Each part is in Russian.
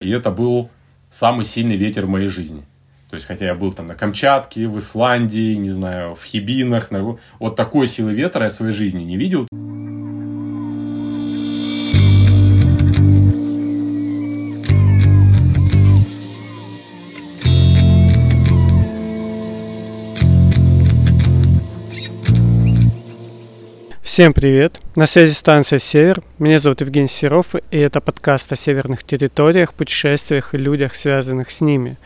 И это был самый сильный ветер в моей жизни. То есть, хотя я был там на Камчатке, в Исландии, не знаю, в Хибинах, на... вот такой силы ветра я в своей жизни не видел. Всем привет! На связи станция «Север». Меня зовут Евгений Серов, и это подкаст о северных территориях, путешествиях и людях, связанных с ними.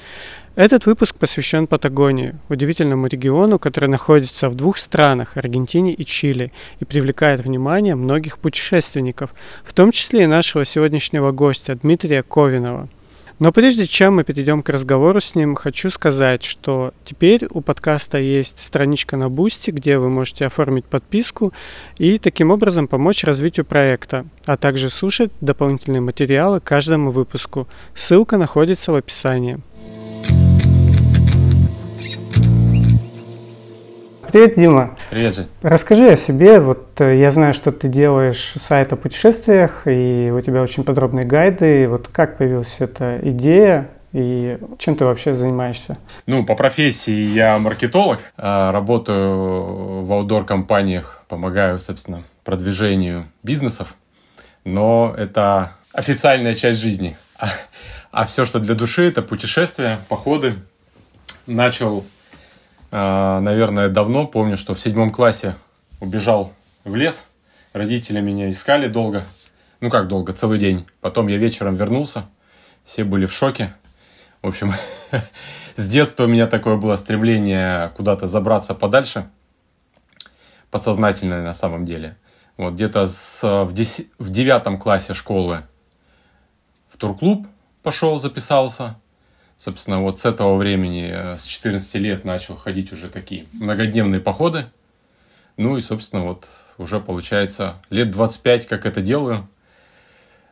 Этот выпуск посвящен Патагонии, удивительному региону, который находится в двух странах – Аргентине и Чили, и привлекает внимание многих путешественников, в том числе и нашего сегодняшнего гостя Дмитрия Ковинова – но прежде чем мы перейдем к разговору с ним, хочу сказать, что теперь у подкаста есть страничка на Boosty, где вы можете оформить подписку и таким образом помочь развитию проекта, а также слушать дополнительные материалы к каждому выпуску. Ссылка находится в описании. Привет, Дима. Привет же. Расскажи о себе. Вот э, я знаю, что ты делаешь сайт о путешествиях, и у тебя очень подробные гайды. Вот как появилась эта идея, и чем ты вообще занимаешься? Ну, по профессии я маркетолог, а, работаю в аутдор-компаниях, помогаю, собственно, продвижению бизнесов, но это официальная часть жизни. А, а все, что для души, это путешествия, походы. Начал наверное, давно. Помню, что в седьмом классе убежал в лес. Родители меня искали долго. Ну как долго, целый день. Потом я вечером вернулся. Все были в шоке. В общем, с детства у меня такое было стремление куда-то забраться подальше. Подсознательное на самом деле. Вот где-то в, в девятом классе школы в турклуб пошел, записался. Собственно, вот с этого времени, э, с 14 лет начал ходить уже такие многодневные походы. Ну и, собственно, вот уже получается лет 25, как это делаю.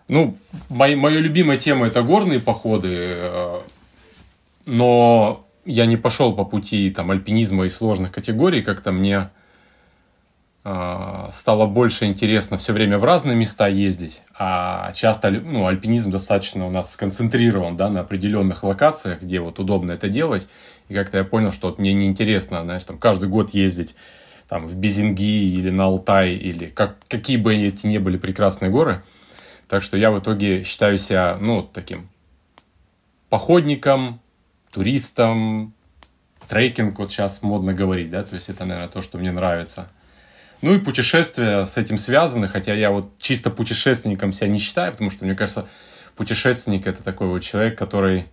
Ну, моя, моя любимая тема это горные походы, э, но я не пошел по пути там альпинизма и сложных категорий, как-то мне стало больше интересно все время в разные места ездить, а часто ну, альпинизм достаточно у нас сконцентрирован да, на определенных локациях, где вот удобно это делать. И как-то я понял, что вот мне неинтересно, знаешь, там каждый год ездить там, в Безинги или на Алтай, или как, какие бы эти ни были прекрасные горы. Так что я в итоге считаю себя, ну, таким походником, туристом, трекинг, вот сейчас модно говорить, да, то есть это, наверное, то, что мне нравится – ну и путешествия с этим связаны, хотя я вот чисто путешественником себя не считаю, потому что, мне кажется, путешественник это такой вот человек, который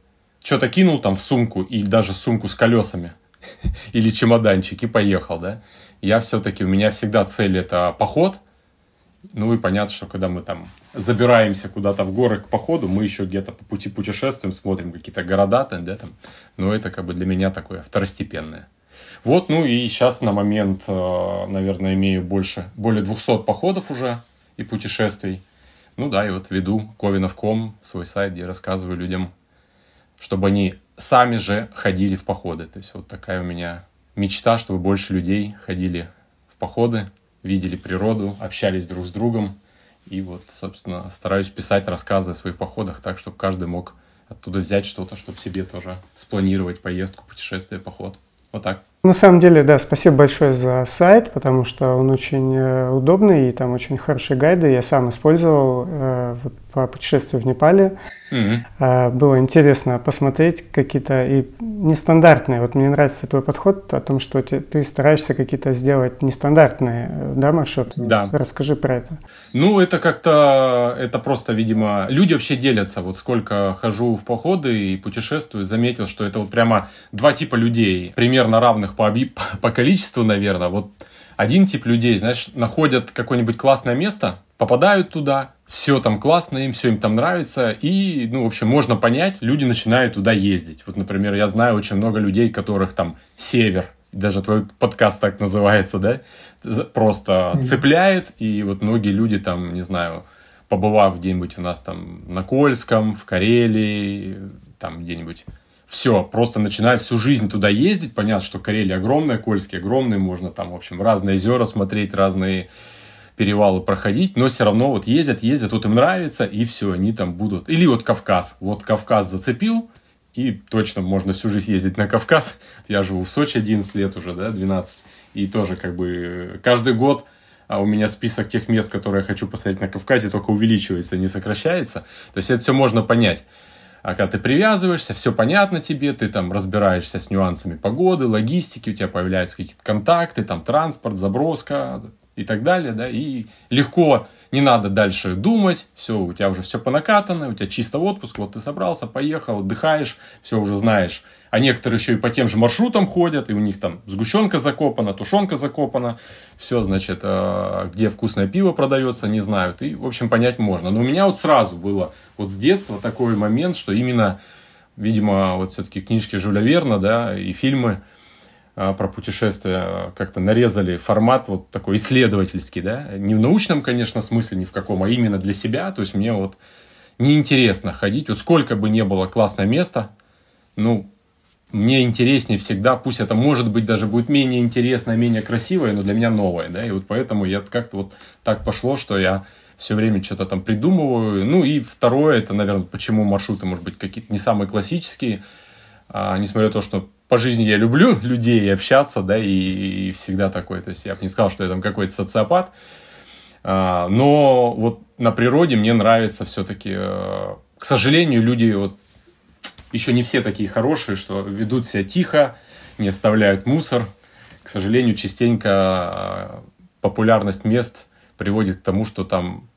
что-то кинул там в сумку, или даже сумку с колесами, или чемоданчик, и поехал, да. Я все-таки, у меня всегда цель это поход, ну и понятно, что когда мы там забираемся куда-то в горы к походу, мы еще где-то по пути путешествуем, смотрим какие-то города, там, да, там, но это как бы для меня такое второстепенное. Вот, ну и сейчас на момент, э, наверное, имею больше, более 200 походов уже и путешествий. Ну да, и вот веду Ковинов.ком, свой сайт, где рассказываю людям, чтобы они сами же ходили в походы. То есть вот такая у меня мечта, чтобы больше людей ходили в походы, видели природу, общались друг с другом. И вот, собственно, стараюсь писать рассказы о своих походах так, чтобы каждый мог оттуда взять что-то, чтобы себе тоже спланировать поездку, путешествие, поход. Вот так. На самом деле, да, спасибо большое за сайт, потому что он очень э, удобный и там очень хорошие гайды. Я сам использовал э, по путешествию в Непале. Mm-hmm. Было интересно посмотреть какие-то и нестандартные. Вот мне нравится твой подход о том, что ты стараешься какие-то сделать нестандартные да, маршруты. Да. Расскажи про это. Ну, это как-то, это просто, видимо, люди вообще делятся. Вот сколько хожу в походы и путешествую, заметил, что это вот прямо два типа людей, примерно равных по, по количеству, наверное. Вот один тип людей, знаешь, находят какое-нибудь классное место, попадают туда, все там классно, им все им там нравится, и, ну, в общем, можно понять, люди начинают туда ездить. Вот, например, я знаю очень много людей, которых там север, даже твой подкаст так называется, да, просто цепляет, и вот многие люди там, не знаю, побывав где-нибудь у нас там на Кольском, в Карелии, там где-нибудь все, просто начинает всю жизнь туда ездить. Понятно, что Карелия огромная, Кольский огромный, можно там, в общем, разные озера смотреть, разные перевалы проходить, но все равно вот ездят, ездят, вот им нравится, и все, они там будут. Или вот Кавказ. Вот Кавказ зацепил, и точно можно всю жизнь ездить на Кавказ. Я живу в Сочи 11 лет уже, да, 12. И тоже как бы каждый год а у меня список тех мест, которые я хочу посмотреть на Кавказе, только увеличивается, не сокращается. То есть это все можно понять. А когда ты привязываешься, все понятно тебе, ты там разбираешься с нюансами погоды, логистики, у тебя появляются какие-то контакты, там транспорт, заброска и так далее, да, и легко, не надо дальше думать, все, у тебя уже все понакатано, у тебя чисто отпуск, вот ты собрался, поехал, отдыхаешь, все уже знаешь, а некоторые еще и по тем же маршрутам ходят, и у них там сгущенка закопана, тушенка закопана, все, значит, э, где вкусное пиво продается, не знают, и, в общем, понять можно. Но у меня вот сразу было вот с детства такой момент, что именно, видимо, вот все-таки книжки Жюля Верна, да, и фильмы э, про путешествия как-то нарезали формат вот такой исследовательский, да, не в научном, конечно, смысле, ни в каком, а именно для себя, то есть мне вот неинтересно ходить, вот сколько бы не было классное место, ну, мне интереснее всегда, пусть это может быть даже будет менее интересно, менее красивое, но для меня новое, да, и вот поэтому я как-то вот так пошло, что я все время что-то там придумываю. Ну и второе, это, наверное, почему маршруты, может быть, какие-то не самые классические, а, несмотря на то, что по жизни я люблю людей и общаться, да, и, и всегда такой, то есть я бы не сказал, что я там какой-то социопат, а, но вот на природе мне нравится все-таки, э, к сожалению, люди вот еще не все такие хорошие, что ведут себя тихо, не оставляют мусор. К сожалению, частенько а, популярность мест приводит к тому, что там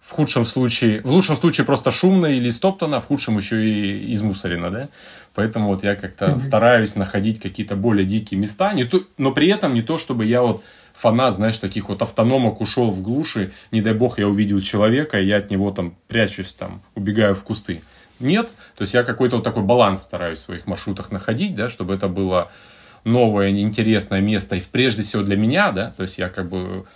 в худшем случае, в лучшем случае просто шумно или стоптано, а в худшем еще и измусорено, да. Поэтому вот я как-то mm-hmm. стараюсь находить какие-то более дикие места, не то, но при этом не то, чтобы я вот фанат, знаешь, таких вот автономок ушел в глуши, не дай бог я увидел человека, и я от него там прячусь, там, убегаю в кусты нет. То есть я какой-то вот такой баланс стараюсь в своих маршрутах находить, да, чтобы это было новое, интересное место, и прежде всего для меня, да, то есть я как бы...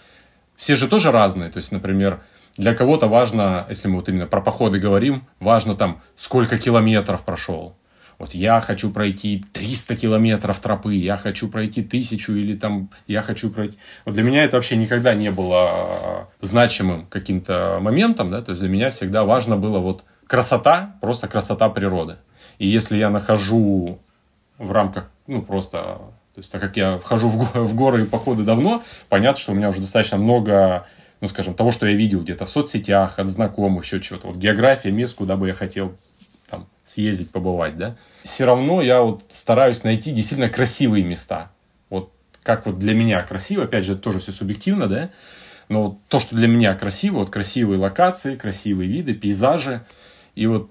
Все же тоже разные, то есть, например, для кого-то важно, если мы вот именно про походы говорим, важно там, сколько километров прошел. Вот я хочу пройти 300 километров тропы, я хочу пройти тысячу или там я хочу пройти... Вот для меня это вообще никогда не было значимым каким-то моментом, да, то есть для меня всегда важно было вот красота, просто красота природы. И если я нахожу в рамках, ну, просто, то есть, так как я вхожу в, в горы и походы давно, понятно, что у меня уже достаточно много, ну, скажем, того, что я видел где-то в соцсетях, от знакомых, еще чего-то. Вот география мест, куда бы я хотел там съездить, побывать, да. Все равно я вот стараюсь найти действительно красивые места. Вот как вот для меня красиво, опять же, это тоже все субъективно, да, но вот то, что для меня красиво, вот красивые локации, красивые виды, пейзажи – и вот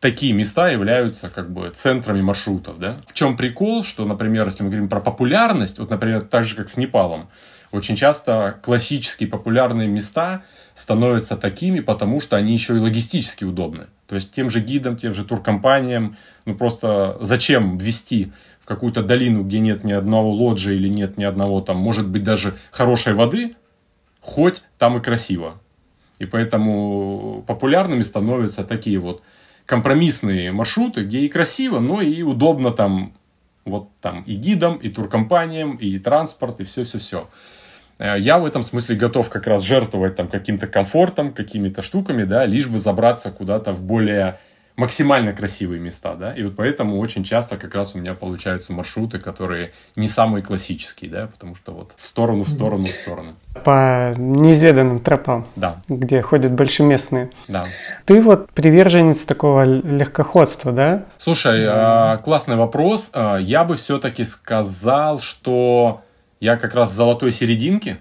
такие места являются как бы центрами маршрутов, да. В чем прикол, что, например, если мы говорим про популярность, вот, например, так же, как с Непалом, очень часто классические популярные места становятся такими, потому что они еще и логистически удобны. То есть тем же гидам, тем же туркомпаниям, ну просто зачем ввести в какую-то долину, где нет ни одного лоджа или нет ни одного там, может быть, даже хорошей воды, хоть там и красиво. И поэтому популярными становятся такие вот компромиссные маршруты, где и красиво, но и удобно там, вот там и гидам, и туркомпаниям, и транспорт, и все-все-все. Э, я в этом смысле готов как раз жертвовать там каким-то комфортом, какими-то штуками, да, лишь бы забраться куда-то в более максимально красивые места, да, и вот поэтому очень часто как раз у меня получаются маршруты, которые не самые классические, да, потому что вот в сторону, в сторону, в сторону. По неизведанным тропам, да. где ходят большеместные. Да. Ты вот приверженец такого легкоходства, да? Слушай, а, классный вопрос. А, я бы все-таки сказал, что я как раз в золотой серединке,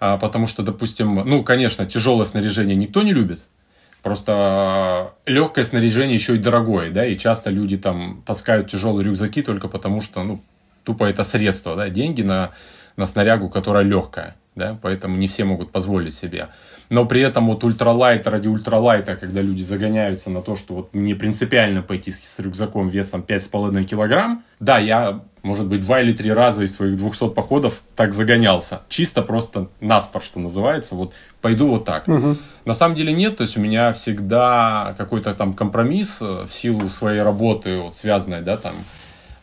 а, потому что, допустим, ну, конечно, тяжелое снаряжение никто не любит, Просто легкое снаряжение еще и дорогое, да, и часто люди там таскают тяжелые рюкзаки только потому, что, ну, тупо это средство, да, деньги на, на снарягу, которая легкая, да, поэтому не все могут позволить себе. Но при этом вот ультралайт ради ультралайта, когда люди загоняются на то, что вот мне принципиально пойти с, с рюкзаком весом 5,5 килограмм, да, я может быть, два или три раза из своих 200 походов так загонялся. Чисто просто наспор, что называется. Вот пойду вот так. Угу. На самом деле нет. То есть у меня всегда какой-то там компромисс э, в силу своей работы, вот связанной, да, там,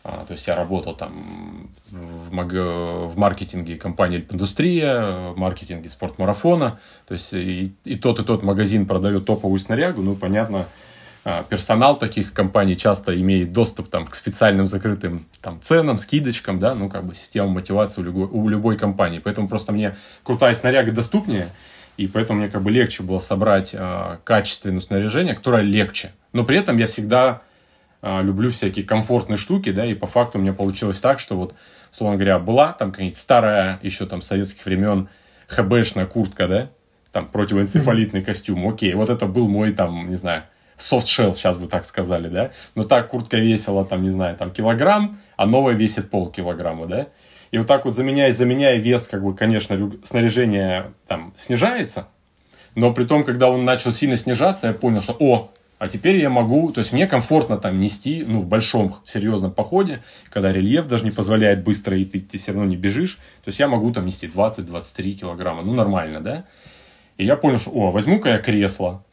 то есть я работал там в, в маркетинге компании «Индустрия», в маркетинге спортмарафона. То есть и, и тот, и тот магазин продает топовую снарягу. Ну, понятно, а, персонал таких компаний часто имеет доступ там, к специальным закрытым там, ценам, скидочкам, да, ну, как бы система мотивации у любой, у любой компании. Поэтому просто мне крутая снаряга доступнее, и поэтому мне как бы легче было собрать э, качественное снаряжение, которое легче. Но при этом я всегда люблю всякие комфортные штуки, да, и по факту у меня получилось так, что вот, словно говоря, была там какая-нибудь старая, еще там советских времен ХБшная куртка, да, там противоэнцефалитный mm-hmm. костюм, окей, вот это был мой там, не знаю, soft shell, сейчас бы так сказали, да. Но так куртка весила, там, не знаю, там килограмм, а новая весит полкилограмма, да. И вот так вот заменяя, заменяя вес, как бы, конечно, снаряжение там снижается, но при том, когда он начал сильно снижаться, я понял, что, о, а теперь я могу, то есть мне комфортно там нести, ну, в большом серьезном походе, когда рельеф даже не позволяет быстро идти, ты все равно не бежишь, то есть я могу там нести 20-23 килограмма, ну, нормально, да? И я понял, что, о, возьму-ка я кресло,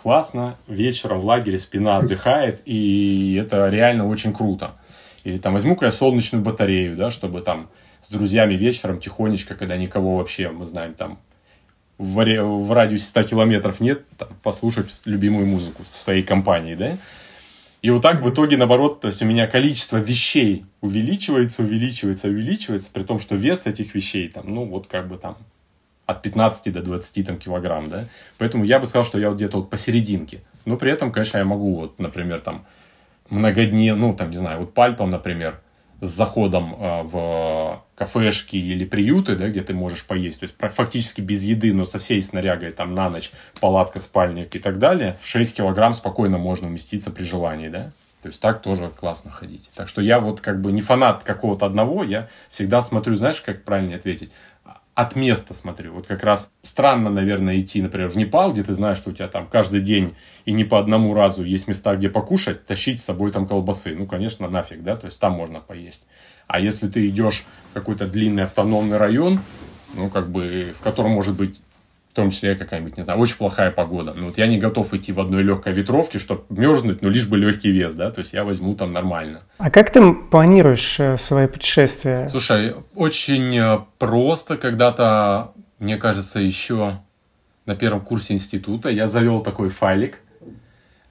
классно, вечером в лагере спина отдыхает, и это реально очень круто. Или там возьму-ка я солнечную батарею, да, чтобы там с друзьями вечером тихонечко, когда никого вообще, мы знаем, там в, в радиусе 100 километров нет, там, послушать любимую музыку в своей компании, да. И вот так в итоге, наоборот, то есть у меня количество вещей увеличивается, увеличивается, увеличивается, при том, что вес этих вещей там, ну, вот как бы там от 15 до 20 там, килограмм, да. Поэтому я бы сказал, что я вот где-то вот посерединке. Но при этом, конечно, я могу вот, например, там многодневно, ну, там, не знаю, вот пальпом, например, с заходом э, в кафешки или приюты, да, где ты можешь поесть, то есть фактически без еды, но со всей снарягой там на ночь, палатка, спальник и так далее, в 6 килограмм спокойно можно уместиться при желании, да. То есть так тоже классно ходить. Так что я вот как бы не фанат какого-то одного, я всегда смотрю, знаешь, как правильно ответить, от места смотрю. Вот как раз странно, наверное, идти, например, в Непал, где ты знаешь, что у тебя там каждый день и не по одному разу есть места, где покушать, тащить с собой там колбасы. Ну, конечно, нафиг, да, то есть там можно поесть. А если ты идешь в какой-то длинный автономный район, ну, как бы, в котором может быть том числе какая-нибудь, не знаю, очень плохая погода. Ну, вот я не готов идти в одной легкой ветровке, чтобы мерзнуть, но лишь бы легкий вес, да, то есть я возьму там нормально. А как ты планируешь э, свои путешествия? Слушай, очень э, просто. Когда-то, мне кажется, еще на первом курсе института я завел такой файлик,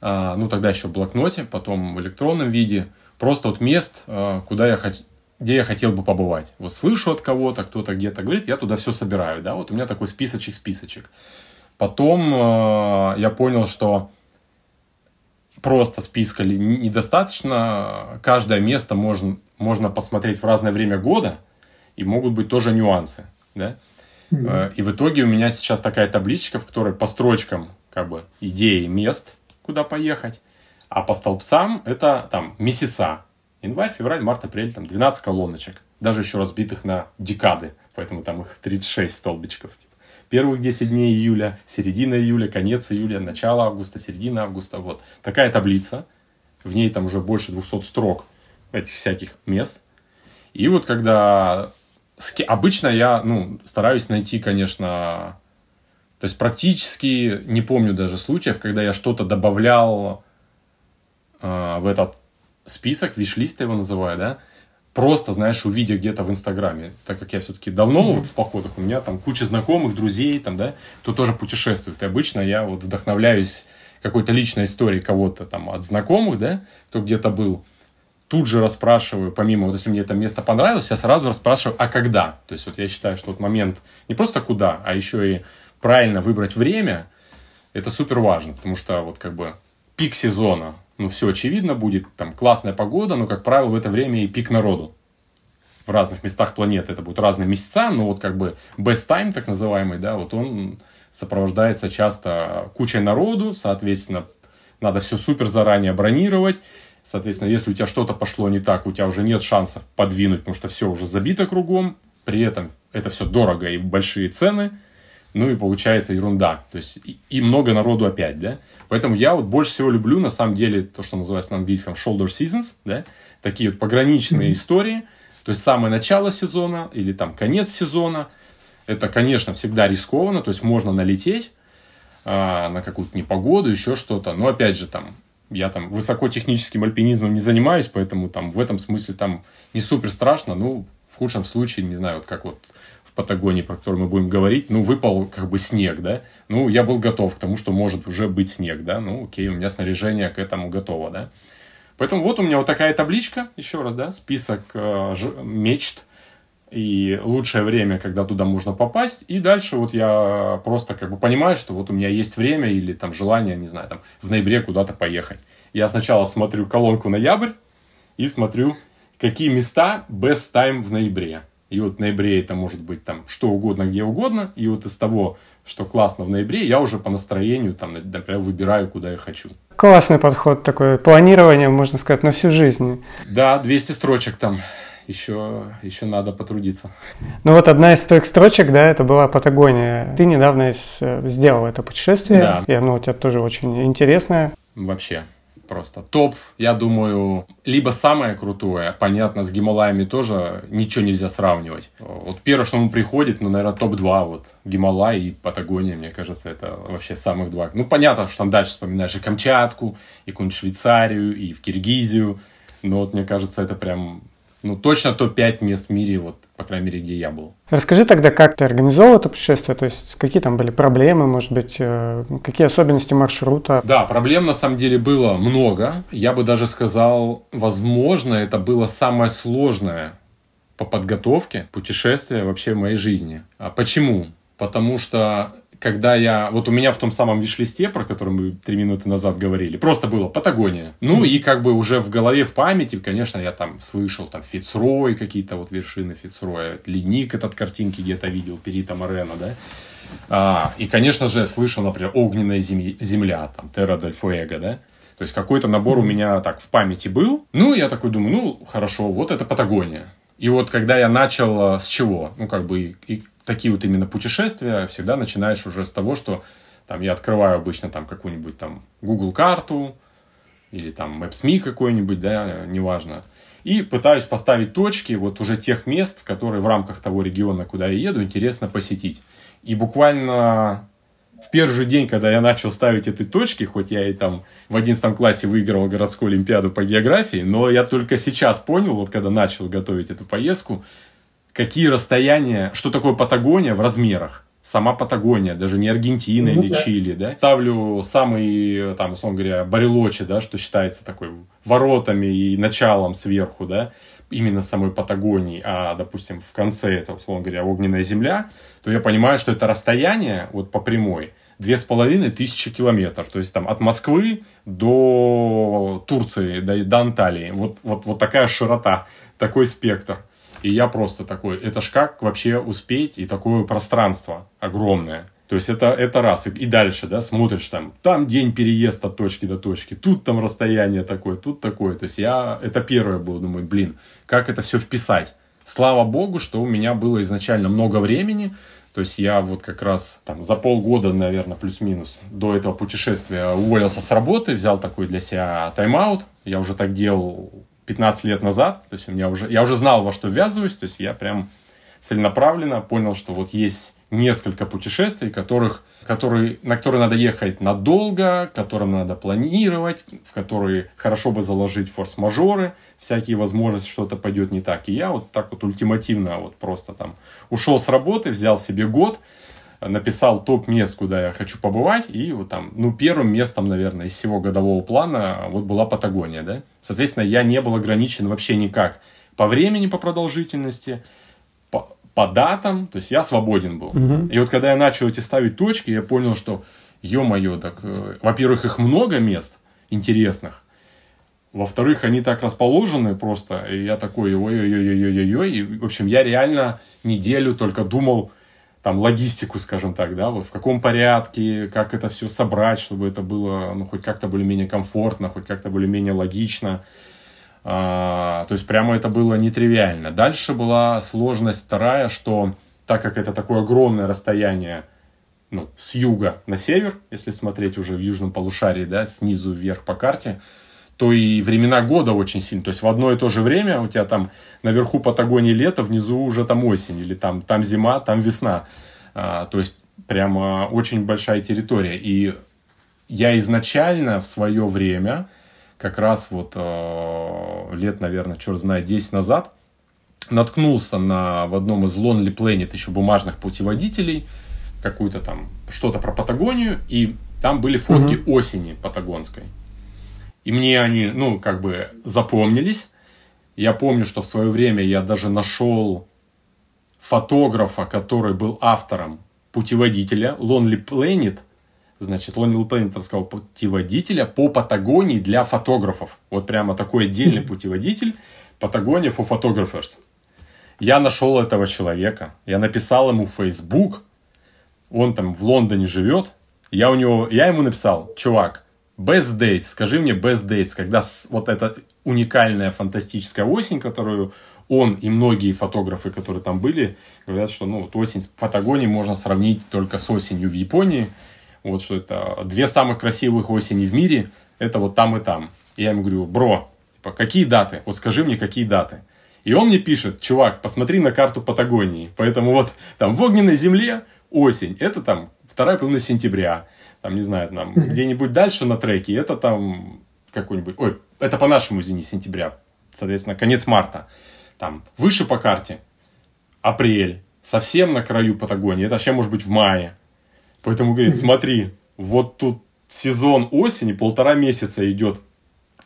а, ну, тогда еще в блокноте, потом в электронном виде, просто вот мест, э, куда я хочу где я хотел бы побывать. Вот слышу от кого-то, кто-то где-то говорит, я туда все собираю, да, вот у меня такой списочек-списочек. Потом э, я понял, что просто списка недостаточно, каждое место можно, можно посмотреть в разное время года, и могут быть тоже нюансы, да. Mm-hmm. И в итоге у меня сейчас такая табличка, в которой по строчкам как бы идеи мест, куда поехать, а по столбцам это там месяца, Январь, февраль, март, апрель, там 12 колоночек. Даже еще разбитых на декады, поэтому там их 36 столбичков. Типа. Первых 10 дней июля, середина июля, конец июля, начало августа, середина августа. Вот такая таблица. В ней там уже больше 200 строк этих всяких мест. И вот когда... Обычно я ну, стараюсь найти, конечно... То есть практически не помню даже случаев, когда я что-то добавлял э, в этот список, виш-лист его называю, да, просто, знаешь, увидя где-то в Инстаграме, так как я все-таки давно mm-hmm. вот в походах, у меня там куча знакомых, друзей, там, да, кто тоже путешествует. И обычно я вот вдохновляюсь какой-то личной историей кого-то там от знакомых, да, кто где-то был. Тут же расспрашиваю, помимо, вот если мне это место понравилось, я сразу расспрашиваю, а когда? То есть вот я считаю, что вот момент не просто куда, а еще и правильно выбрать время, это супер важно, потому что вот как бы пик сезона, ну, все очевидно, будет там классная погода, но, как правило, в это время и пик народу. В разных местах планеты это будут разные месяца, но вот как бы best time, так называемый, да, вот он сопровождается часто кучей народу, соответственно, надо все супер заранее бронировать, соответственно, если у тебя что-то пошло не так, у тебя уже нет шансов подвинуть, потому что все уже забито кругом, при этом это все дорого и большие цены – ну и получается ерунда. То есть и, и много народу опять, да. Поэтому я вот больше всего люблю, на самом деле, то, что называется на английском shoulder seasons, да, такие вот пограничные истории. То есть самое начало сезона или там конец сезона. Это, конечно, всегда рискованно, то есть можно налететь а, на какую-то непогоду, еще что-то. Но опять же, там я там высокотехническим альпинизмом не занимаюсь, поэтому там в этом смысле там не супер страшно. Ну, в худшем случае, не знаю, вот как вот Патагонии, про которую мы будем говорить, ну, выпал как бы снег, да. Ну, я был готов к тому, что может уже быть снег, да. Ну, окей, у меня снаряжение к этому готово, да. Поэтому вот у меня вот такая табличка, еще раз, да, список э, мечт и лучшее время, когда туда можно попасть. И дальше вот я просто как бы понимаю, что вот у меня есть время или там желание, не знаю, там в ноябре куда-то поехать. Я сначала смотрю колонку ноябрь и смотрю, какие места best time в ноябре. И вот в ноябре это может быть там что угодно, где угодно. И вот из того, что классно в ноябре, я уже по настроению там, например, выбираю, куда я хочу. Классный подход такой, планирование, можно сказать, на всю жизнь. Да, 200 строчек там еще, еще надо потрудиться. Ну вот одна из твоих строчек, да, это была Патагония. Ты недавно сделал это путешествие, да. и оно у тебя тоже очень интересное. Вообще, просто топ, я думаю, либо самое крутое, понятно, с Гималаями тоже ничего нельзя сравнивать. Вот первое, что ему приходит, ну, наверное, топ-2, вот, Гималай и Патагония, мне кажется, это вообще самых два. Ну, понятно, что там дальше вспоминаешь и Камчатку, и какую-нибудь Швейцарию, и в Киргизию, но вот мне кажется, это прям ну, точно топ-5 мест в мире, вот, по крайней мере, где я был. Расскажи тогда, как ты организовал это путешествие, то есть какие там были проблемы, может быть, э, какие особенности маршрута? Да, проблем на самом деле было много. Я бы даже сказал, возможно, это было самое сложное по подготовке путешествия вообще в моей жизни. А почему? Потому что когда я... Вот у меня в том самом виш-листе, про который мы три минуты назад говорили, просто было Патагония. Ну и как бы уже в голове, в памяти, конечно, я там слышал там Фицрой, какие-то вот вершины Фицроя, Ледник этот картинки где-то видел, Перита Морена, да. А, и, конечно же, слышал, например, Огненная земля, там, Терра дель Фуэго, да. То есть какой-то набор у меня так в памяти был. Ну, я такой думаю, ну, хорошо, вот это Патагония. И вот когда я начал с чего? Ну, как бы, и такие вот именно путешествия всегда начинаешь уже с того, что там я открываю обычно там какую-нибудь там Google карту или там Maps.me какой-нибудь, да, неважно. И пытаюсь поставить точки вот уже тех мест, которые в рамках того региона, куда я еду, интересно посетить. И буквально в первый же день, когда я начал ставить эти точки, хоть я и там в 11 классе выиграл городскую олимпиаду по географии, но я только сейчас понял, вот когда начал готовить эту поездку, какие расстояния, что такое Патагония в размерах. Сама Патагония, даже не Аргентина ну, или да. Чили, да. Ставлю самый, там, условно говоря, Барелочи, да, что считается такой воротами и началом сверху, да, именно самой Патагонии, а, допустим, в конце это, условно говоря, огненная земля, то я понимаю, что это расстояние вот по прямой две с половиной тысячи километров. То есть там от Москвы до Турции, до, до Анталии. Вот, вот, вот такая широта, такой спектр. И я просто такой, это ж как вообще успеть и такое пространство огромное. То есть это, это раз. И, и дальше, да, смотришь там, там день переезд от точки до точки, тут там расстояние такое, тут такое. То есть я, это первое было, думаю, блин, как это все вписать. Слава богу, что у меня было изначально много времени, то есть я вот как раз там за полгода, наверное, плюс-минус до этого путешествия уволился с работы, взял такой для себя тайм-аут. Я уже так делал 15 лет назад, то есть у меня уже, я уже знал, во что ввязываюсь, то есть я прям целенаправленно понял, что вот есть несколько путешествий, которых, которые, на которые надо ехать надолго, которым надо планировать, в которые хорошо бы заложить форс-мажоры, всякие возможности, что-то пойдет не так. И я вот так вот ультимативно вот просто там ушел с работы, взял себе год, написал топ мест, куда я хочу побывать, и вот там, ну, первым местом, наверное, из всего годового плана вот была Патагония, да. Соответственно, я не был ограничен вообще никак по времени, по продолжительности, по, по датам, то есть я свободен был. Угу. И вот когда я начал эти ставить точки, я понял, что, ё-моё, так, э, во-первых, их много мест интересных, во-вторых, они так расположены просто, и я такой, ой-ой-ой-ой-ой-ой, и, в общем, я реально неделю только думал, там логистику, скажем так, да, вот в каком порядке, как это все собрать, чтобы это было, ну, хоть как-то более-менее комфортно, хоть как-то более-менее логично. А, то есть прямо это было нетривиально. Дальше была сложность вторая, что так как это такое огромное расстояние, ну, с юга на север, если смотреть уже в южном полушарии, да, снизу вверх по карте, то и времена года очень сильно. То есть в одно и то же время у тебя там наверху Патагонии лето, внизу уже там осень, или там, там зима, там весна. А, то есть прямо очень большая территория. И я изначально в свое время как раз вот э, лет, наверное, черт знает, 10 назад, наткнулся на, в одном из Lonely Planet еще бумажных путеводителей, какую-то там, что-то про Патагонию, и там были фотки угу. осени патагонской. И мне они, ну, как бы запомнились. Я помню, что в свое время я даже нашел фотографа, который был автором путеводителя Lonely Planet, значит, Lonely Planet сказал путеводителя по Патагонии для фотографов. Вот прямо такой отдельный путеводитель Патагония for Photographers. Я нашел этого человека, я написал ему в Facebook, он там в Лондоне живет, я у него, я ему написал, чувак, best dates, скажи мне best dates, когда вот эта уникальная фантастическая осень, которую он и многие фотографы, которые там были, говорят, что ну, вот осень в Патагонии можно сравнить только с осенью в Японии. Вот что это две самых красивых осени в мире, это вот там и там. Я ему говорю, бро, типа, какие даты? Вот скажи мне, какие даты. И он мне пишет, чувак, посмотри на карту Патагонии. Поэтому вот там в огненной земле осень, это там вторая половина сентября. Там, не знаю, там mm-hmm. где-нибудь дальше на треке, это там какой-нибудь... Ой, это по нашему, извини, сентября. Соответственно, конец марта. Там выше по карте апрель, совсем на краю Патагонии, это вообще может быть в мае. Поэтому говорит, смотри, вот тут сезон осени полтора месяца идет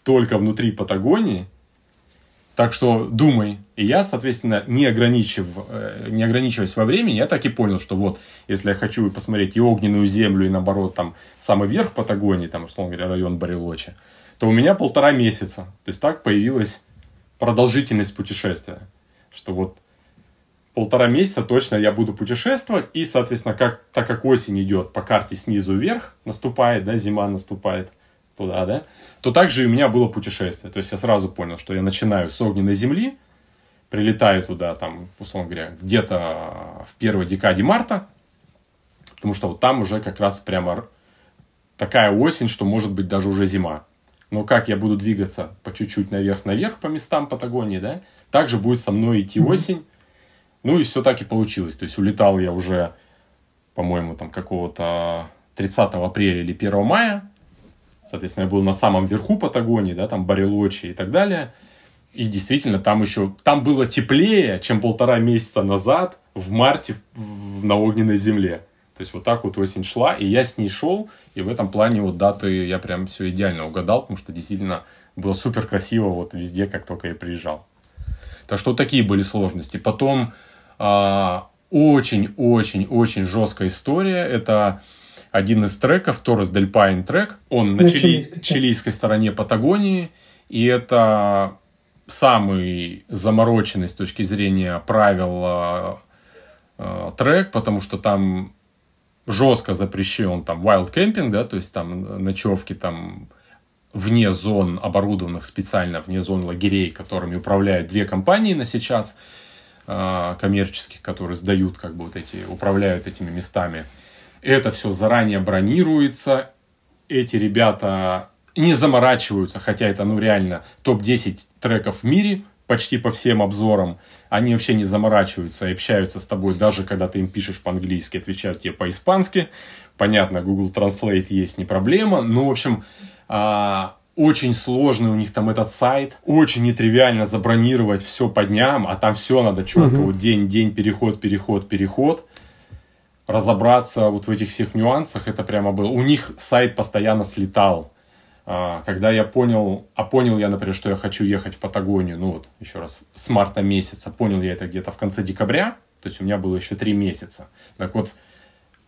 только внутри Патагонии, так что думай. И я, соответственно, не, ограничив, э, не ограничиваясь во времени, я так и понял, что вот, если я хочу посмотреть и огненную землю, и наоборот, там, самый верх Патагонии, там, условно говоря, район Барелочи, то у меня полтора месяца. То есть так появилась продолжительность путешествия. Что вот полтора месяца точно я буду путешествовать, и, соответственно, как, так как осень идет по карте снизу вверх, наступает, да, зима наступает, туда, да, то также и у меня было путешествие. То есть я сразу понял, что я начинаю с огненной земли, прилетаю туда, там, условно говоря, где-то в первой декаде марта, потому что вот там уже как раз прямо такая осень, что может быть даже уже зима. Но как я буду двигаться по чуть-чуть наверх-наверх по местам Патагонии, да, также будет со мной идти осень. Ну и все так и получилось. То есть улетал я уже, по-моему, там какого-то 30 апреля или 1 мая. Соответственно, я был на самом верху Патагонии, да, там Барелочи и так далее. И действительно, там еще, там было теплее, чем полтора месяца назад в марте в, в, на огненной земле. То есть вот так вот осень шла, и я с ней шел, и в этом плане вот даты я прям все идеально угадал, потому что действительно было супер красиво вот везде, как только я приезжал. Так что такие были сложности. Потом очень-очень-очень а, жесткая история. Это один из треков, Торрес Дель Пайн трек. Он на, на чили, чилийской, чилийской стороне Патагонии. И это самый замороченный с точки зрения правил э, э, трек, потому что там жестко запрещен там wild camping, да, то есть там ночевки там вне зон оборудованных специально, вне зон лагерей, которыми управляют две компании на сейчас э, коммерческих, которые сдают как бы вот эти, управляют этими местами это все заранее бронируется, эти ребята не заморачиваются, хотя это ну реально топ-10 треков в мире, почти по всем обзорам, они вообще не заморачиваются и общаются с тобой, даже когда ты им пишешь по-английски, отвечают тебе по-испански. Понятно, Google Translate есть, не проблема. Ну, в общем, а, очень сложный у них там этот сайт, очень нетривиально забронировать все по дням, а там все надо четко, угу. вот день, день, переход, переход, переход разобраться вот в этих всех нюансах, это прямо было. У них сайт постоянно слетал. А, когда я понял, а понял я, например, что я хочу ехать в Патагонию, ну вот, еще раз, с марта месяца, понял я это где-то в конце декабря, то есть у меня было еще три месяца. Так вот,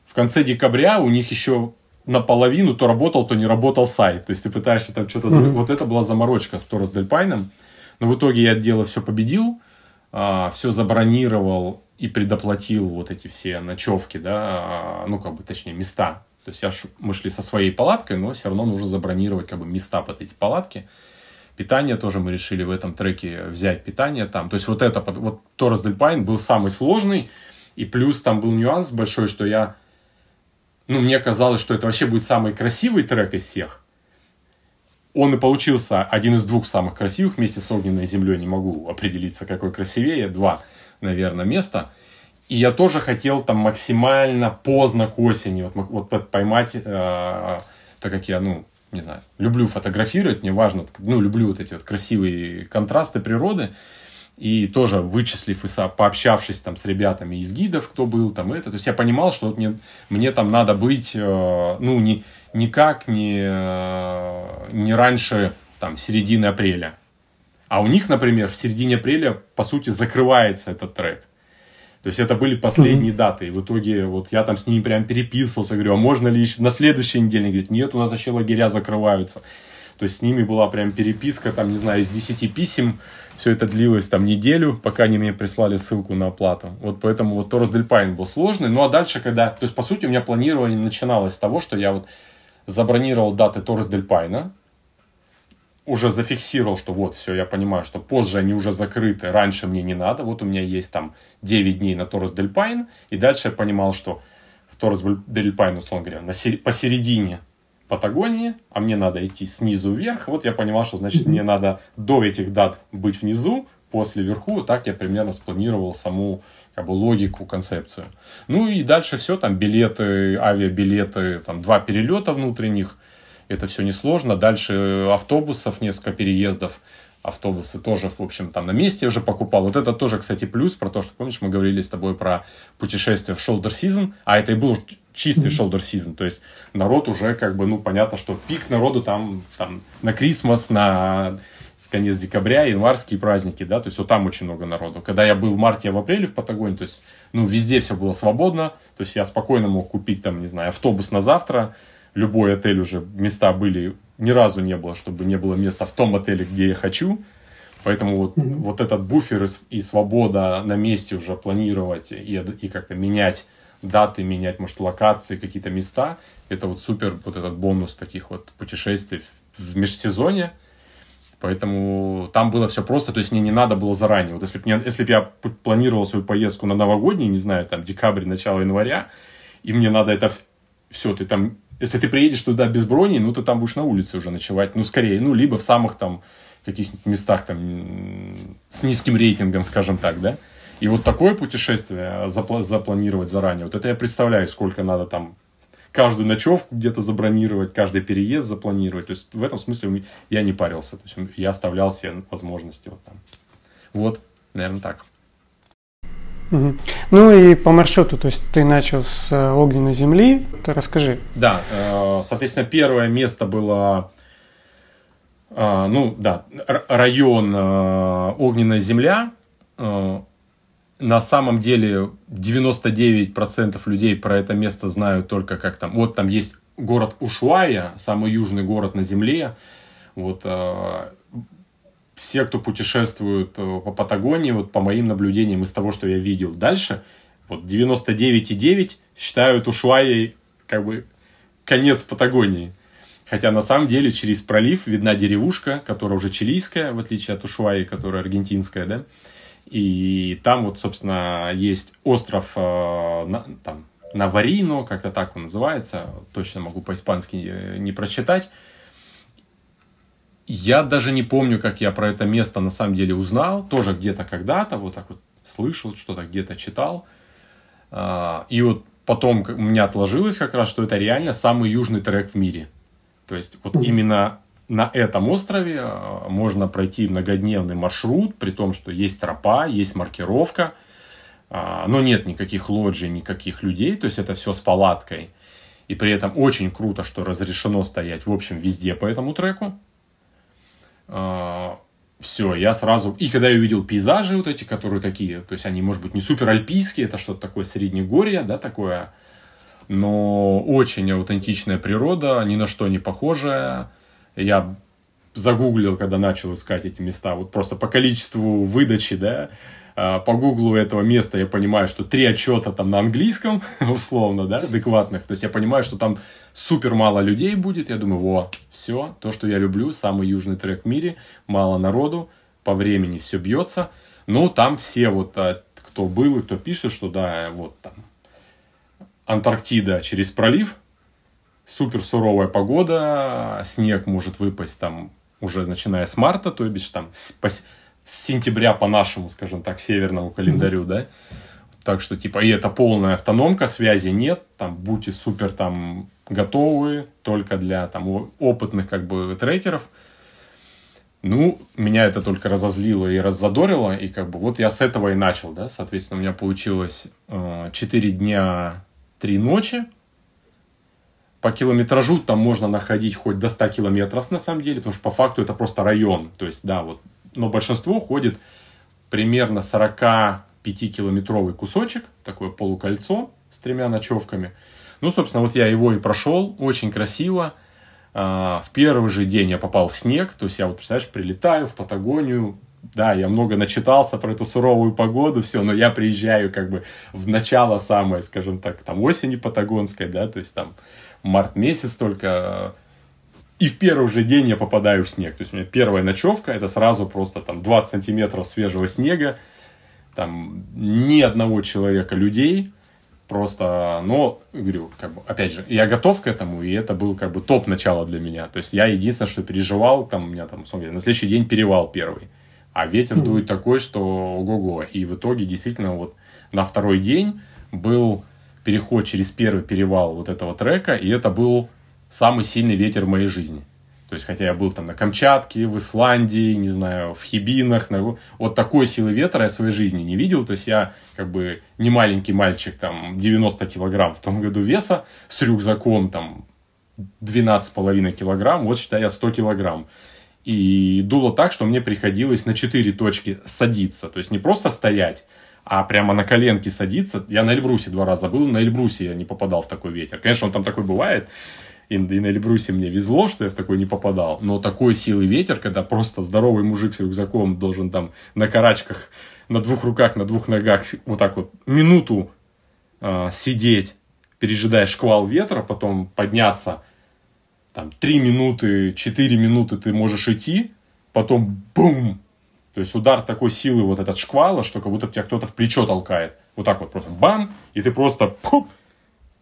в конце декабря у них еще наполовину то работал, то не работал сайт. То есть ты пытаешься там что-то... Mm-hmm. Вот это была заморочка с Торос Дельпайном. Но в итоге я дело все победил, а, все забронировал, и предоплатил вот эти все ночевки, да, а, ну, как бы, точнее, места. То есть я, мы шли со своей палаткой, но все равно нужно забронировать как бы места под эти палатки. Питание тоже мы решили в этом треке взять питание там. То есть вот это, вот Торрес Дель был самый сложный. И плюс там был нюанс большой, что я, ну, мне казалось, что это вообще будет самый красивый трек из всех. Он и получился один из двух самых красивых вместе с огненной землей. Не могу определиться, какой красивее. Два наверное, место. И я тоже хотел там максимально поздно к осени вот, вот поймать, э, так как я, ну, не знаю, люблю фотографировать, мне важно, ну, люблю вот эти вот красивые контрасты природы, и тоже вычислив и пообщавшись там с ребятами из гидов, кто был там это, то есть я понимал, что вот мне, мне там надо быть, э, ну, не, никак не, э, не раньше там середины апреля. А у них, например, в середине апреля, по сути, закрывается этот трек. То есть это были последние mm-hmm. даты. И в итоге вот я там с ними прям переписывался, говорю, а можно ли еще на следующей неделе? Они говорят, нет, у нас вообще лагеря закрываются. То есть с ними была прям переписка, там, не знаю, из 10 писем. Все это длилось там неделю, пока они мне прислали ссылку на оплату. Вот поэтому вот Торос Дель Пайн был сложный. Ну а дальше, когда... То есть, по сути, у меня планирование начиналось с того, что я вот забронировал даты Торос Дель Пайна, уже зафиксировал, что вот, все, я понимаю, что позже они уже закрыты, раньше мне не надо, вот у меня есть там 9 дней на Торрес Дель Пайн, и дальше я понимал, что в Торрес Дель Пайн, условно говоря, на сер- посередине Патагонии, а мне надо идти снизу вверх, вот я понимал, что, значит, мне надо до этих дат быть внизу, после вверху, так я примерно спланировал саму как бы логику, концепцию. Ну и дальше все, там билеты, авиабилеты, там два перелета внутренних, это все несложно. Дальше автобусов, несколько переездов. Автобусы тоже, в общем, там на месте уже покупал. Вот это тоже, кстати, плюс про то, что, помнишь, мы говорили с тобой про путешествие в shoulder season, а это и был чистый shoulder season. То есть народ уже, как бы, ну, понятно, что пик народу там, там на Крисмас, на конец декабря, январские праздники, да, то есть вот там очень много народу. Когда я был в марте, в апреле в Патагонии, то есть, ну, везде все было свободно, то есть я спокойно мог купить там, не знаю, автобус на завтра, любой отель уже места были, ни разу не было, чтобы не было места в том отеле, где я хочу. Поэтому вот, mm-hmm. вот этот буфер и, и свобода на месте уже планировать и, и как-то менять даты, менять, может, локации, какие-то места, это вот супер вот этот бонус таких вот путешествий в, в межсезонье. Поэтому там было все просто, то есть мне не надо было заранее. Вот если бы если б я планировал свою поездку на новогодний, не знаю, там декабрь, начало января, и мне надо это все, ты там если ты приедешь туда без брони, ну, ты там будешь на улице уже ночевать. Ну, скорее, ну, либо в самых там каких-нибудь местах там с низким рейтингом, скажем так, да. И вот такое путешествие запла- запланировать заранее, вот это я представляю, сколько надо там каждую ночевку где-то забронировать, каждый переезд запланировать. То есть в этом смысле я не парился. То есть я оставлял себе возможности вот там. Вот, наверное, так. Ну и по маршруту, то есть ты начал с э, огненной земли, то расскажи. Да, э, соответственно, первое место было, э, ну да, район огненная земля. На самом деле 99% людей про это место знают только как там, вот там есть город Ушуая, самый южный город на земле. Вот все, кто путешествует э, по Патагонии, вот по моим наблюдениям из того, что я видел дальше, вот 99,9 считают Ушуайей как бы конец Патагонии. Хотя на самом деле через пролив видна деревушка, которая уже чилийская, в отличие от Ушуаи, которая аргентинская, да. И там вот, собственно, есть остров э, там, Наварино, как-то так он называется, точно могу по-испански э, не прочитать. Я даже не помню, как я про это место на самом деле узнал. Тоже где-то когда-то, вот так вот слышал, что-то где-то читал. А, и вот потом у меня отложилось как раз, что это реально самый южный трек в мире. То есть вот именно на этом острове а, можно пройти многодневный маршрут, при том, что есть тропа, есть маркировка, а, но нет никаких лоджий, никаких людей, то есть это все с палаткой. И при этом очень круто, что разрешено стоять, в общем, везде по этому треку. А, все, я сразу... И когда я увидел пейзажи вот эти, которые такие, то есть они, может быть, не супер альпийские, это что-то такое среднегорье, да, такое, но очень аутентичная природа, ни на что не похожая. Я загуглил, когда начал искать эти места, вот просто по количеству выдачи, да, по гуглу этого места я понимаю, что три отчета там на английском, условно, да, адекватных. То есть я понимаю, что там супер мало людей будет. Я думаю, во, все, то, что я люблю, самый южный трек в мире, мало народу, по времени все бьется. Но там все вот, а, кто был и кто пишет, что да, вот там Антарктида через пролив, супер суровая погода, снег может выпасть там уже начиная с марта, то бишь там с, с сентября по нашему, скажем так, северному календарю, mm-hmm. да. Так что, типа, и это полная автономка, связи нет, там, будьте супер там готовые, только для там опытных как бы трекеров. Ну, меня это только разозлило и раззадорило, и как бы вот я с этого и начал, да, соответственно, у меня получилось э, 4 дня, 3 ночи, по километражу там можно находить хоть до 100 километров на самом деле, потому что по факту это просто район, то есть, да, вот, но большинство ходит примерно 45-километровый кусочек, такое полукольцо с тремя ночевками. Ну, собственно, вот я его и прошел, очень красиво, а, в первый же день я попал в снег, то есть я вот, представляешь, прилетаю в Патагонию, да, я много начитался про эту суровую погоду, все, но я приезжаю как бы в начало самое, скажем так, там осени патагонской, да, то есть там март месяц только, и в первый же день я попадаю в снег. То есть у меня первая ночевка, это сразу просто там 20 сантиметров свежего снега, там ни одного человека людей, Просто, но, говорю, как бы, опять же, я готов к этому, и это был как бы топ начала для меня. То есть я единственное, что переживал, там у меня там, на следующий день перевал первый. А ветер mm-hmm. дует такой, что ого-го. И в итоге действительно вот на второй день был переход через первый перевал вот этого трека, и это был самый сильный ветер в моей жизни. То есть, хотя я был там на Камчатке, в Исландии, не знаю, в Хибинах, на... вот такой силы ветра я в своей жизни не видел. То есть, я как бы не маленький мальчик, там, 90 килограмм в том году веса, с рюкзаком, там, 12,5 килограмм, вот, считай, я 100 килограмм. И дуло так, что мне приходилось на 4 точки садиться. То есть, не просто стоять, а прямо на коленке садиться. Я на Эльбрусе два раза был, на Эльбрусе я не попадал в такой ветер. Конечно, он там такой бывает, и, и на Эльбрусе мне везло, что я в такой не попадал. Но такой силы ветер, когда просто здоровый мужик с рюкзаком должен там на карачках, на двух руках, на двух ногах вот так вот минуту э, сидеть, пережидая шквал ветра, потом подняться, там, 3 минуты, 4 минуты ты можешь идти, потом бум! То есть удар такой силы, вот этот шквала, что как будто тебя кто-то в плечо толкает. Вот так вот просто бам, и ты просто пуп,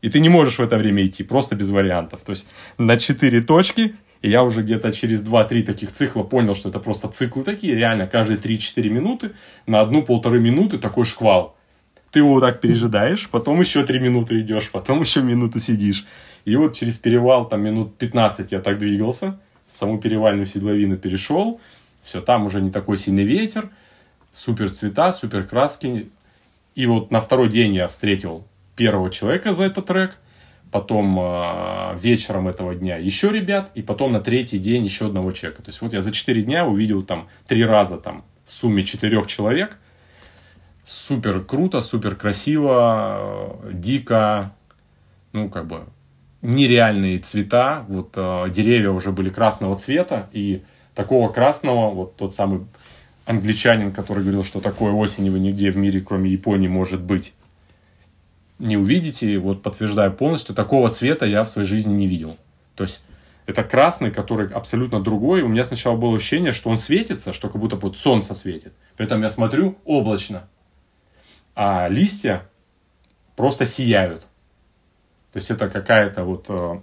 и ты не можешь в это время идти, просто без вариантов. То есть на 4 точки, и я уже где-то через 2-3 таких цикла понял, что это просто циклы такие, реально каждые 3-4 минуты, на одну-полторы минуты такой шквал. Ты его вот так пережидаешь, потом еще 3 минуты идешь, потом еще минуту сидишь. И вот через перевал, там минут 15 я так двигался, саму перевальную седловину перешел, все, там уже не такой сильный ветер, супер цвета, супер краски. И вот на второй день я встретил первого человека за этот трек, потом э, вечером этого дня еще ребят, и потом на третий день еще одного человека. То есть вот я за 4 дня увидел там три раза там в сумме четырех человек. Супер круто, супер красиво, дико, ну как бы нереальные цвета. Вот э, деревья уже были красного цвета, и такого красного, вот тот самый англичанин, который говорил, что такой осени вы нигде в мире, кроме Японии, может быть не увидите. Вот подтверждаю полностью, такого цвета я в своей жизни не видел. То есть это красный, который абсолютно другой. У меня сначала было ощущение, что он светится, что как будто вот солнце светит. При этом я смотрю облачно. А листья просто сияют. То есть это какая-то вот, э,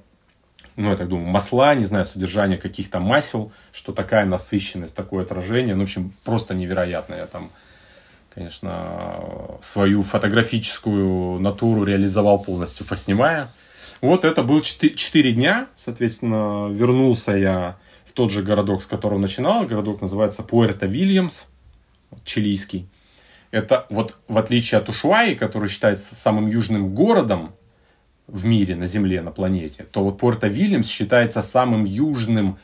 ну я так думаю, масла, не знаю, содержание каких-то масел, что такая насыщенность, такое отражение. Ну, в общем, просто невероятно. Я там конечно, свою фотографическую натуру реализовал полностью, поснимая. Вот это был 4, дня, соответственно, вернулся я в тот же городок, с которого начинал. Городок называется Пуэрто-Вильямс, чилийский. Это вот в отличие от Ушуаи, который считается самым южным городом в мире, на Земле, на планете, то вот Пуэрто-Вильямс считается самым южным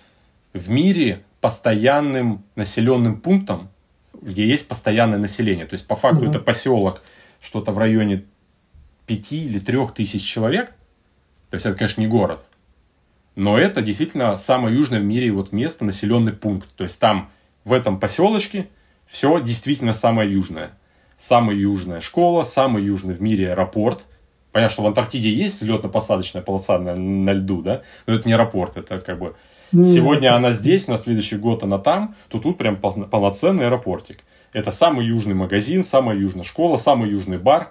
в мире постоянным населенным пунктом, где есть постоянное население. То есть, по факту, угу. это поселок, что-то в районе 5 или 3 тысяч человек. То есть, это, конечно, не город. Но это действительно самое южное в мире вот место, населенный пункт. То есть, там, в этом поселочке, все действительно самое южное. Самая южная школа, самый южный в мире аэропорт. Понятно, что в Антарктиде есть взлетно-посадочная полоса на, на льду, да? Но это не аэропорт, это как бы Сегодня она здесь, на следующий год она там, то тут прям полноценный аэропортик. Это самый южный магазин, самая южная школа, самый южный бар.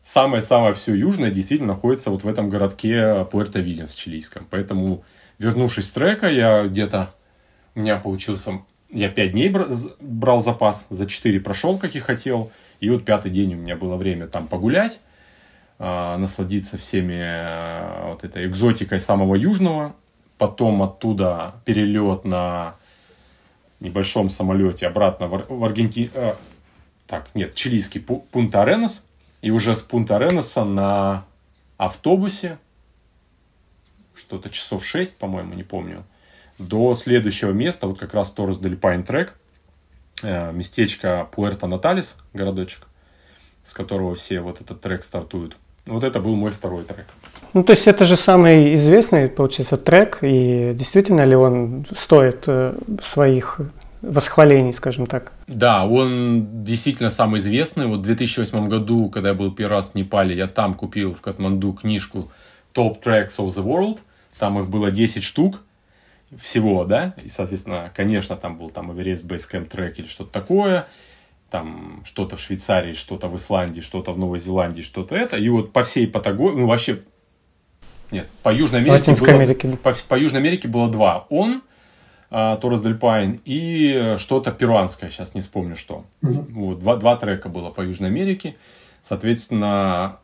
Самое-самое все южное действительно находится вот в этом городке Пуэрто-Вильямс чилийском. Поэтому, вернувшись с трека, я где-то... У меня получился... Я 5 дней брал запас, за 4 прошел, как и хотел. И вот пятый день у меня было время там погулять. э, насладиться всеми э, вот этой экзотикой самого южного. Потом оттуда перелет на небольшом самолете обратно в, Аргентину. Э, так, нет, чилийский Пунта-Аренас. И уже с Пунта-Ареноса на автобусе, что-то часов 6, по-моему, не помню, до следующего места, вот как раз Торрес Дель Пайн трек, местечко Пуэрто Наталис, городочек, с которого все вот этот трек стартуют. Вот это был мой второй трек. Ну, то есть это же самый известный, получается, трек, и действительно ли он стоит э, своих восхвалений, скажем так? Да, он действительно самый известный. Вот в 2008 году, когда я был первый раз в Непале, я там купил в Катманду книжку Top Tracks of the World. Там их было 10 штук всего, да, и, соответственно, конечно, там был там Base Camp трек или что-то такое, там что-то в Швейцарии, что-то в Исландии, что-то в Новой Зеландии, что-то это, и вот по всей Патагонии, ну, вообще, нет, по Южной Америке, было, Америке. По, по Южной Америке было два. Он, а, Торрес Дель Пайн и что-то перуанское, сейчас не вспомню что. Угу. Вот, два, два трека было по Южной Америке. Соответственно,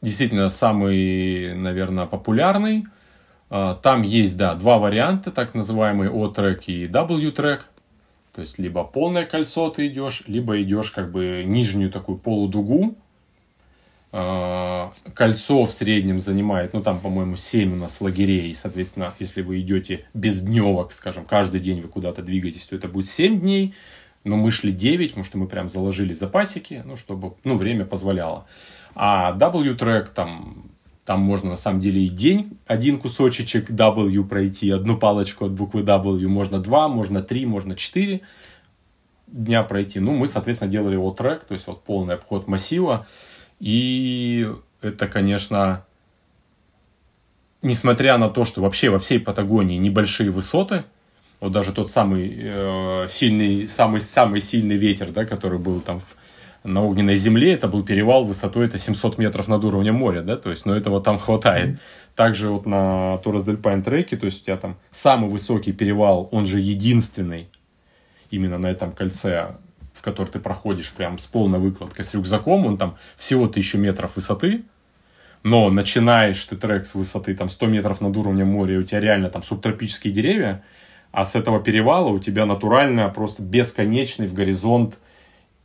действительно самый, наверное, популярный. А, там есть, да, два варианта, так называемый O-трек и W-трек. То есть, либо полное кольцо ты идешь, либо идешь как бы нижнюю такую полудугу, кольцо в среднем занимает, ну там, по-моему, 7 у нас лагерей, соответственно, если вы идете без дневок, скажем, каждый день вы куда-то двигаетесь, то это будет 7 дней, но мы шли 9, потому что мы прям заложили запасики, ну, чтобы, ну, время позволяло. А W-трек там, там можно на самом деле и день один кусочек W пройти, одну палочку от буквы W, можно два, можно три, можно четыре дня пройти. Ну, мы, соответственно, делали вот трек, то есть вот полный обход массива. И это, конечно, несмотря на то, что вообще во всей Патагонии небольшие высоты, вот даже тот самый э, сильный, самый, самый сильный ветер, да, который был там в, на огненной земле, это был перевал высотой это 700 метров над уровнем моря, да, то есть, но этого там хватает. Mm-hmm. Также вот на Торрес Дель Пайн треке, то есть у тебя там самый высокий перевал, он же единственный именно на этом кольце в который ты проходишь прям с полной выкладкой, с рюкзаком, он там всего 1000 метров высоты, но начинаешь ты трек с высоты там 100 метров над уровнем моря, и у тебя реально там субтропические деревья, а с этого перевала у тебя натурально просто бесконечный в горизонт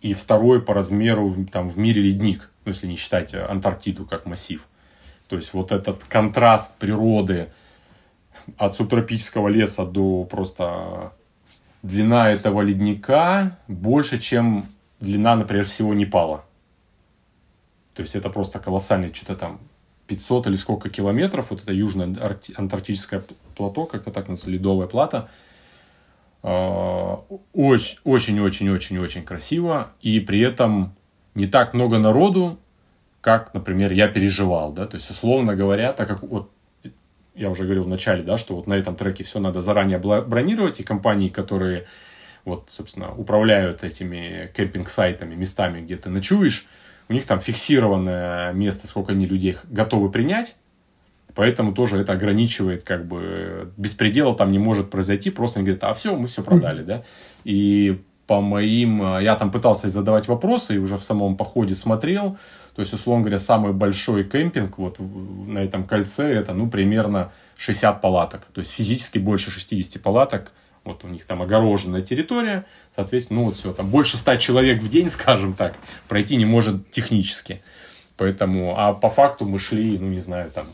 и второй по размеру там в мире ледник, ну, если не считать Антарктиду как массив. То есть вот этот контраст природы от субтропического леса до просто длина этого ледника больше, чем длина, например, всего Непала. То есть это просто колоссальный, что-то там 500 или сколько километров, вот это южное антарктическое плато, как-то так называется, ледовая плата. Очень-очень-очень-очень красиво, и при этом не так много народу, как, например, я переживал, да, то есть, условно говоря, так как вот я уже говорил в начале, да, что вот на этом треке все надо заранее бронировать, и компании, которые вот, собственно, управляют этими кемпинг-сайтами, местами, где ты ночуешь, у них там фиксированное место, сколько они людей готовы принять, поэтому тоже это ограничивает, как бы, беспредела там не может произойти, просто они говорят, а все, мы все продали, да, и по моим, я там пытался задавать вопросы, и уже в самом походе смотрел, то есть, условно говоря, самый большой кемпинг вот на этом кольце это, ну, примерно 60 палаток. То есть, физически больше 60 палаток. Вот у них там огороженная территория. Соответственно, ну, вот все, там больше 100 человек в день, скажем так, пройти не может технически. Поэтому, а по факту мы шли, ну, не знаю, там,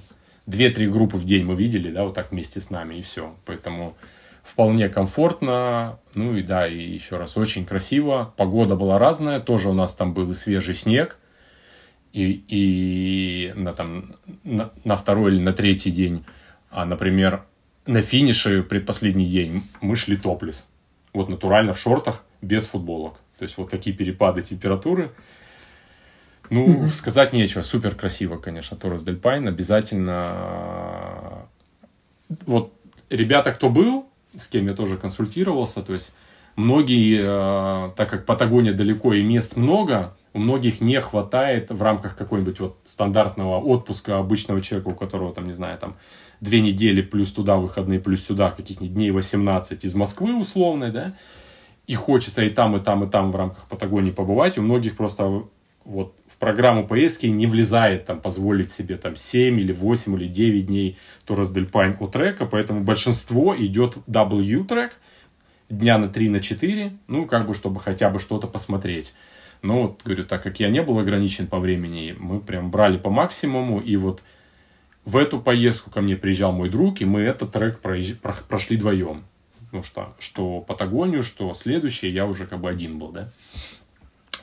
2-3 группы в день мы видели, да, вот так вместе с нами, и все. Поэтому вполне комфортно, ну и да, и еще раз, очень красиво. Погода была разная, тоже у нас там был и свежий снег, и, и на, там, на, на второй или на третий день, а, например, на финише предпоследний день мы шли топлес. Вот натурально в шортах, без футболок. То есть вот такие перепады температуры. Ну, mm-hmm. сказать нечего. Супер красиво, конечно, Торрес Дель Пайн. Обязательно... Вот ребята, кто был, с кем я тоже консультировался, то есть многие, э, так как Патагония далеко и мест много, у многих не хватает в рамках какой-нибудь вот стандартного отпуска обычного человека, у которого там, не знаю, там две недели плюс туда выходные, плюс сюда каких-нибудь дней 18 из Москвы условной, да, и хочется и там, и там, и там в рамках Патагонии побывать. У многих просто вот в программу поездки не влезает там позволить себе там 7 или 8 или 9 дней Торрес Дель Пайн от трека, поэтому большинство идет W трек дня на 3 на 4, ну, как бы, чтобы хотя бы что-то посмотреть. Но вот, говорю, так как я не был ограничен по времени, мы прям брали по максимуму, и вот в эту поездку ко мне приезжал мой друг, и мы этот трек прошли вдвоем. Ну что, что Патагонию, что следующее, я уже как бы один был, да.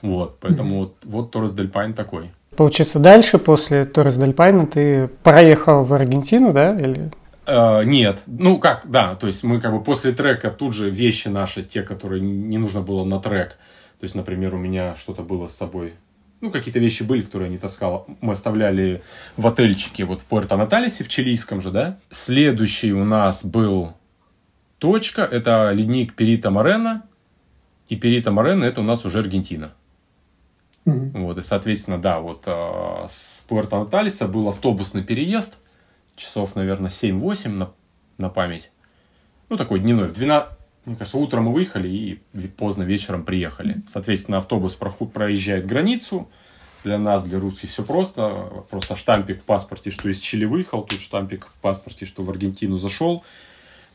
Вот, поэтому mm-hmm. вот, вот Торрес Дель Пайн такой. Получается, дальше, после Торрес Дель Пайна, ты проехал в Аргентину, да? Или... Uh, нет, ну как, да, то есть мы как бы после трека тут же вещи наши, те, которые не нужно было на трек, то есть, например, у меня что-то было с собой, ну какие-то вещи были, которые я не таскал, мы оставляли в отельчике вот в Пуэрто-Наталисе, в чилийском же, да. Следующий у нас был точка, это ледник Перита Морена, и Перита Морена это у нас уже Аргентина. Mm-hmm. Вот, и, соответственно, да, вот э, с Пуэрто-Наталиса был автобусный переезд, часов, наверное, 7-8 на, на память. Ну, такой дневной. В 12, мне кажется, утром мы выехали и поздно вечером приехали. Соответственно, автобус проезжает границу. Для нас, для русских, все просто. Просто штампик в паспорте, что из Чили выехал, тут штампик в паспорте, что в Аргентину зашел.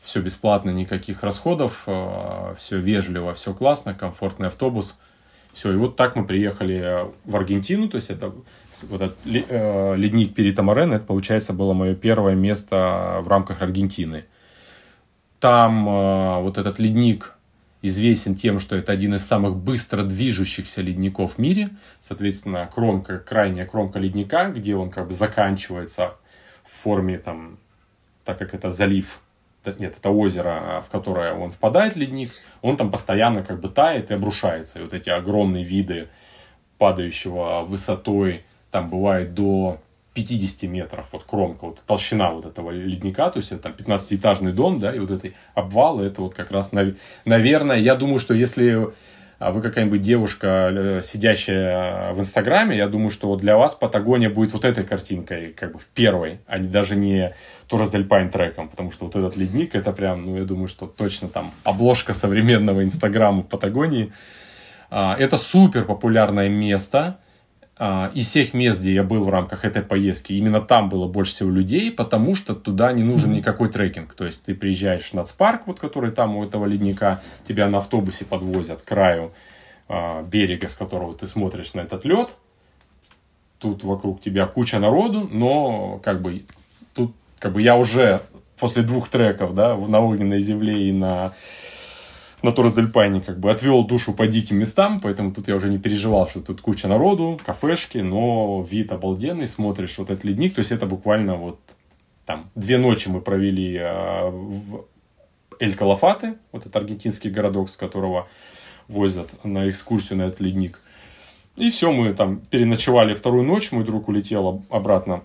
Все бесплатно, никаких расходов, э, все вежливо, все классно, комфортный автобус – все, и вот так мы приехали в Аргентину, то есть это вот этот э, ледник Перитамарен, это, получается, было мое первое место в рамках Аргентины. Там э, вот этот ледник известен тем, что это один из самых быстро движущихся ледников в мире. Соответственно, кромка, крайняя кромка ледника, где он как бы заканчивается в форме там, так как это залив нет, это озеро, в которое он впадает, ледник, он там постоянно как бы тает и обрушается. И вот эти огромные виды падающего высотой, там бывает до 50 метров, вот кромка, вот толщина вот этого ледника, то есть это 15-этажный дом, да, и вот эти обвалы, это вот как раз, наверное, я думаю, что если а вы какая-нибудь девушка, э, сидящая в Инстаграме, я думаю, что для вас Патагония будет вот этой картинкой, как бы в первой, а не даже не Турас Дель треком, потому что вот этот ледник, это прям, ну, я думаю, что точно там обложка современного Инстаграма в Патагонии. А, это супер популярное место, из всех мест, где я был в рамках этой поездки, именно там было больше всего людей, потому что туда не нужен никакой трекинг. То есть ты приезжаешь в нацпарк, вот который там у этого ледника, тебя на автобусе подвозят к краю э, берега, с которого ты смотришь на этот лед. Тут вокруг тебя куча народу, но как бы тут как бы я уже после двух треков, да, на огненной земле и на на Торрес-дель-Пайне как бы отвел душу по диким местам, поэтому тут я уже не переживал, что тут куча народу, кафешки, но вид обалденный, смотришь вот этот ледник, то есть это буквально вот там две ночи мы провели э, в Эль-Калафаты, вот этот аргентинский городок, с которого возят на экскурсию на этот ледник. И все, мы там переночевали вторую ночь, мой друг улетел обратно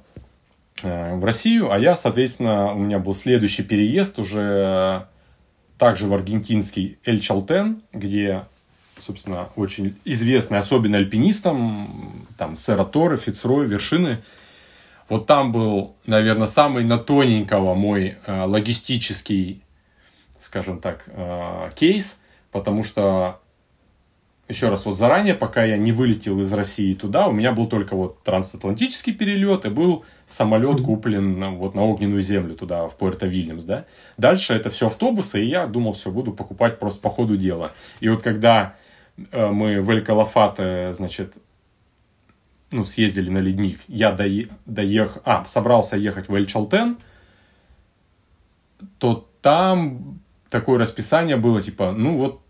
э, в Россию, а я, соответственно, у меня был следующий переезд уже также в аргентинский Эль Чалтен, где, собственно, очень известный, особенно альпинистам, там, Сера Торре, Фицрой, вершины. Вот там был, наверное, самый на тоненького мой э, логистический, скажем так, э, кейс, потому что еще раз, вот заранее, пока я не вылетел из России туда, у меня был только вот трансатлантический перелет и был самолет куплен вот на огненную землю туда, в Пуэрто-Вильямс, да. Дальше это все автобусы, и я думал, все, буду покупать просто по ходу дела. И вот когда э, мы в Эль-Калафате, значит, ну, съездили на ледник, я дое... доехал, а, собрался ехать в Эль-Чалтен, то там такое расписание было, типа, ну, вот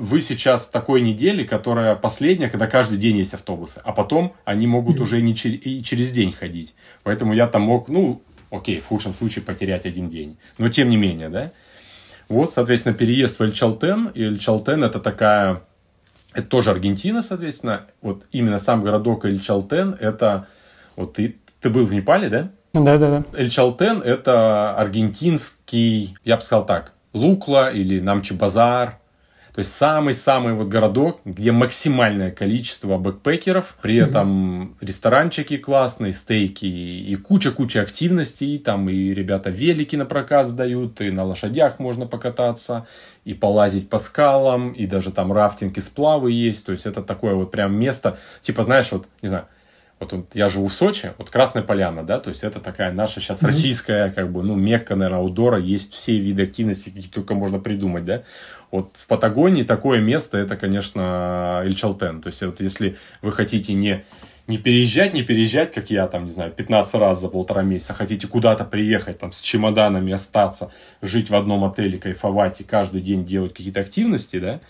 вы сейчас в такой неделе, которая последняя, когда каждый день есть автобусы, а потом они могут mm-hmm. уже не чер- и через день ходить. Поэтому я там мог, ну, окей, в худшем случае потерять один день. Но тем не менее, да. Вот, соответственно, переезд в Эльчалтен. И Эльчалтен это такая, это тоже Аргентина, соответственно. Вот именно сам городок Эльчалтен это, вот ты, ты был в Непале, да? Да, да, да. Эльчалтен это аргентинский, я бы сказал так, Лукла или Намчи-Базар, то То есть самый-самый вот городок, где максимальное количество бэкпекеров, при этом ресторанчики классные, стейки и куча-куча активностей, там и ребята велики на прокат сдают, и на лошадях можно покататься, и полазить по скалам, и даже там рафтинг и сплавы есть, то есть это такое вот прям место, типа знаешь, вот, не знаю, вот, вот я живу в Сочи, вот Красная Поляна, да, то есть это такая наша сейчас mm-hmm. российская, как бы, ну, мекка, наверное, аудора, есть все виды активности, какие только можно придумать, да. Вот в Патагонии такое место, это, конечно, Ильчалтен. То есть, вот если вы хотите не, не переезжать, не переезжать, как я, там, не знаю, 15 раз за полтора месяца, хотите куда-то приехать, там, с чемоданами остаться, жить в одном отеле, кайфовать и каждый день делать какие-то активности, да,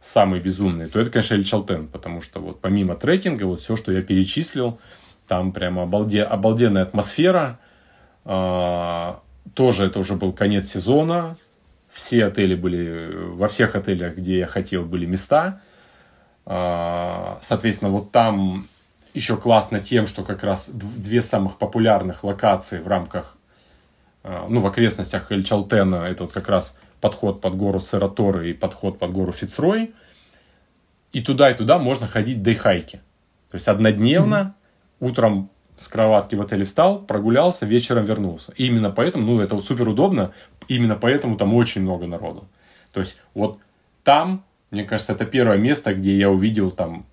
самые безумные, то это, конечно, Эльчалтен, потому что вот помимо трекинга, вот все, что я перечислил, там прямо обалде, обалденная атмосфера, а, тоже это уже был конец сезона, все отели были, во всех отелях, где я хотел, были места, а, соответственно, вот там еще классно тем, что как раз две самых популярных локации в рамках, а, ну, в окрестностях Эльчалтена, это вот как раз подход под гору Сераторы и подход под гору Фицрой. И туда, и туда можно ходить дейхайки. То есть однодневно, mm-hmm. утром с кроватки в отеле встал, прогулялся, вечером вернулся. И именно поэтому, ну, это супер удобно, именно поэтому там очень много народу. То есть вот там, мне кажется, это первое место, где я увидел там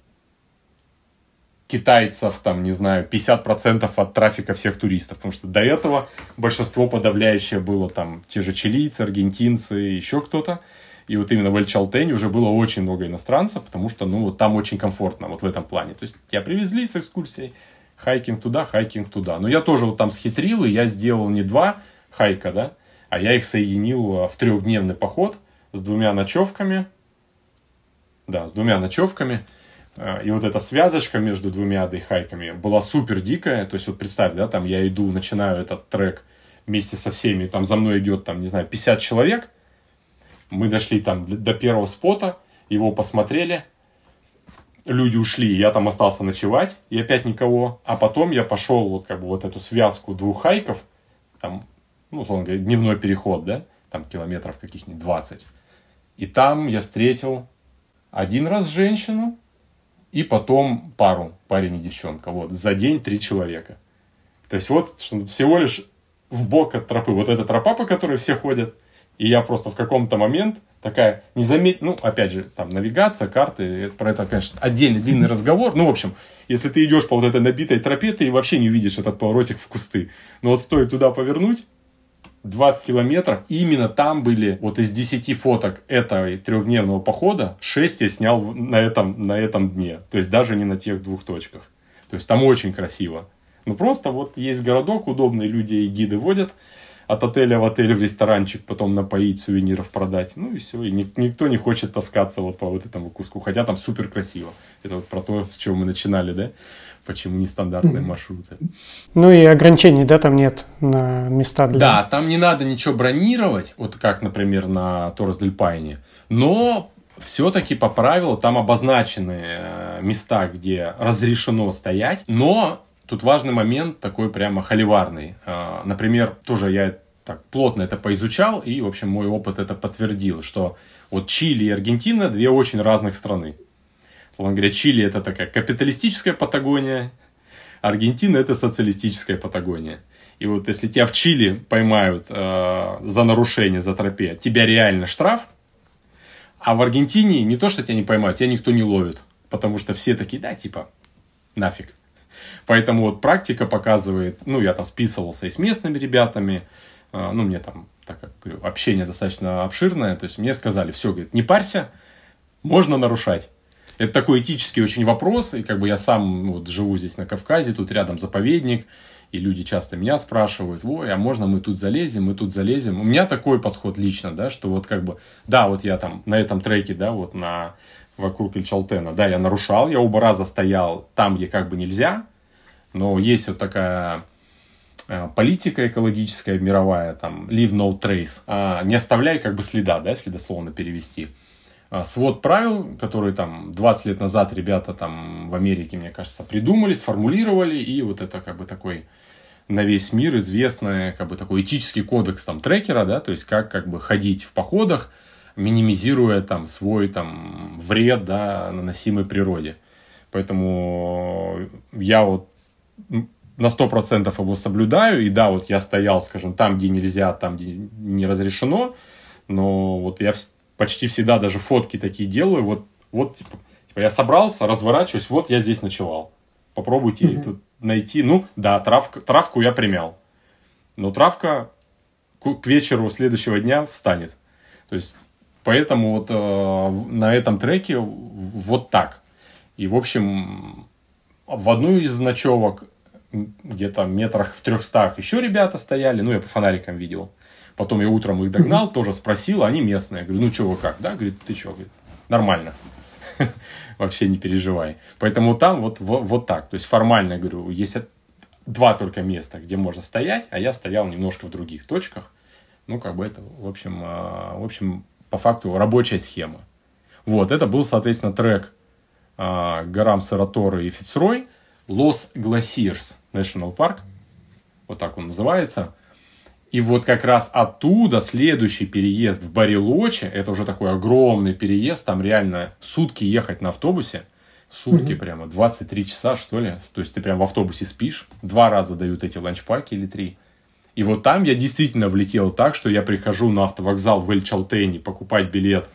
китайцев, там, не знаю, 50% от трафика всех туристов. Потому что до этого большинство подавляющее было там те же чилийцы, аргентинцы, еще кто-то. И вот именно в Эль-Чалтене уже было очень много иностранцев, потому что, ну, вот там очень комфортно, вот в этом плане. То есть, тебя привезли с экскурсией, hiking туда, hiking туда. Но я тоже вот там схитрил, и я сделал не два hike а, да, а я их соединил в трехдневный поход с двумя ночевками. Да, с двумя ночевками – Э, и вот эта связочка между двумя day hike ами была супер дикая. То есть вот представь, да, там я иду, начинаю этот трек вместе со всеми, там за мной идет, там, не знаю, 50 человек. Мы дошли там до первого спота, его посмотрели, люди ушли, я там остался ночевать, и опять никого. А потом я пошел вот как бы вот эту связку двух хайков, там, ну, условно говоря, дневной переход, да, там километров каких-нибудь 20. И там я встретил один раз женщину, и потом пару, парень и девчонка. Вот, за день три человека. То есть вот всего лишь в бок от тропы. Вот эта тропа, по которой все ходят, и я просто в каком-то момент такая не заметь, ну, опять же, там навигация, карты, про это, конечно, отдельный длинный разговор. Ну, в общем, если ты идешь по вот этой набитой тропе, ты вообще не увидишь этот поворотик в кусты. Но вот стоит туда повернуть, 20 километров. Именно там были вот из 10 фоток этого трехдневного похода 6 я снял на этом, на этом дне. То есть даже не на тех двух точках. То есть там очень красиво. Ну просто вот есть городок, удобные люди и гиды водят от отеля в отель в ресторанчик, потом напоить, сувениров продать. Ну и все. И никто не хочет таскаться вот по вот этому куску. Хотя там супер красиво. Это вот про то, с чего мы начинали, да? почему нестандартные маршруты. Ну и ограничений, да, там нет на места для... Да, там не надо ничего бронировать, вот как, например, на Торос Дель но все-таки по правилу там обозначены э, места, где разрешено стоять, но тут важный момент такой прямо холиварный. Э, например, тоже я так плотно это поизучал, и, в общем, мой опыт это подтвердил, что вот Чили и Аргентина две очень разных страны. Словно говоря, Чили это такая капиталистическая Патагония, Аргентина это социалистическая Патагония. И вот если тебя в Чили поймают э, за нарушение, за тропе, тебя реально штраф, а в Аргентине не то, что тебя не поймают, тебя никто не ловит. Потому что все такие, да, типа, нафиг. Поэтому вот практика показывает, ну, я там списывался и с местными ребятами, э, ну, мне там, так как говорю, общение достаточно обширное, то есть мне сказали, все, говорит, не парься, можно нарушать. Это такой этический очень вопрос, и как бы я сам ну, вот, живу здесь на Кавказе, тут рядом заповедник, и люди часто меня спрашивают, ой, а можно мы тут залезем, мы тут залезем. У меня такой подход лично, да, что вот как бы, да, вот я там на этом треке, да, вот на вокруг Ильчалтена, да, я нарушал, я оба раза стоял там, где как бы нельзя, но есть вот такая э, политика экологическая мировая, там, leave no trace, а, не оставляй как бы следа, да, если дословно перевести. А, свод правил, которые там 20 лет назад ребята там в Америке, мне кажется, придумали, сформулировали, и вот это как бы такой на весь мир известный как бы такой этический кодекс там трекера, да, то есть как как бы ходить в походах, минимизируя там свой там вред, да, наносимый природе. Поэтому я вот на сто процентов его соблюдаю, и да, вот я стоял, скажем, там, где нельзя, там, где не разрешено, но вот я почти всегда даже фотки такие делаю, вот, вот типа, типа я собрался, разворачиваюсь, вот я здесь ночевал. Попробуйте mm-hmm. тут найти, ну, да, травка, травку я примял, но травка к вечеру следующего дня встанет. То есть, поэтому вот э, на этом треке вот так. И, в общем, в одну из ночевок где-то метрах в трехстах еще ребята стояли, ну, я по фонарикам видел. Потом я утром их догнал, тоже спросил, они местные. Я говорю, ну, что вы как, да? Говорит, ты что? Говорит, нормально. Вообще не переживай. Поэтому там вот, вот, вот так. То есть формально, говорю, есть два только места, где можно стоять, а я стоял немножко в других точках. Ну, как бы это, в общем, а, в общем, по факту рабочая схема. Вот, это был, соответственно, трек а, горам Сараторы и Фицрой, Лос Гласирс National Park, вот так он называется. И вот как раз оттуда следующий переезд в Барилоче, это уже такой огромный переезд, там реально сутки ехать на автобусе, сутки угу. прямо, 23 часа что ли, то есть ты прям в автобусе спишь, два раза дают эти ланчпаки или три. И вот там я действительно влетел так, что я прихожу на автовокзал в Эль-Чалтейне покупать билет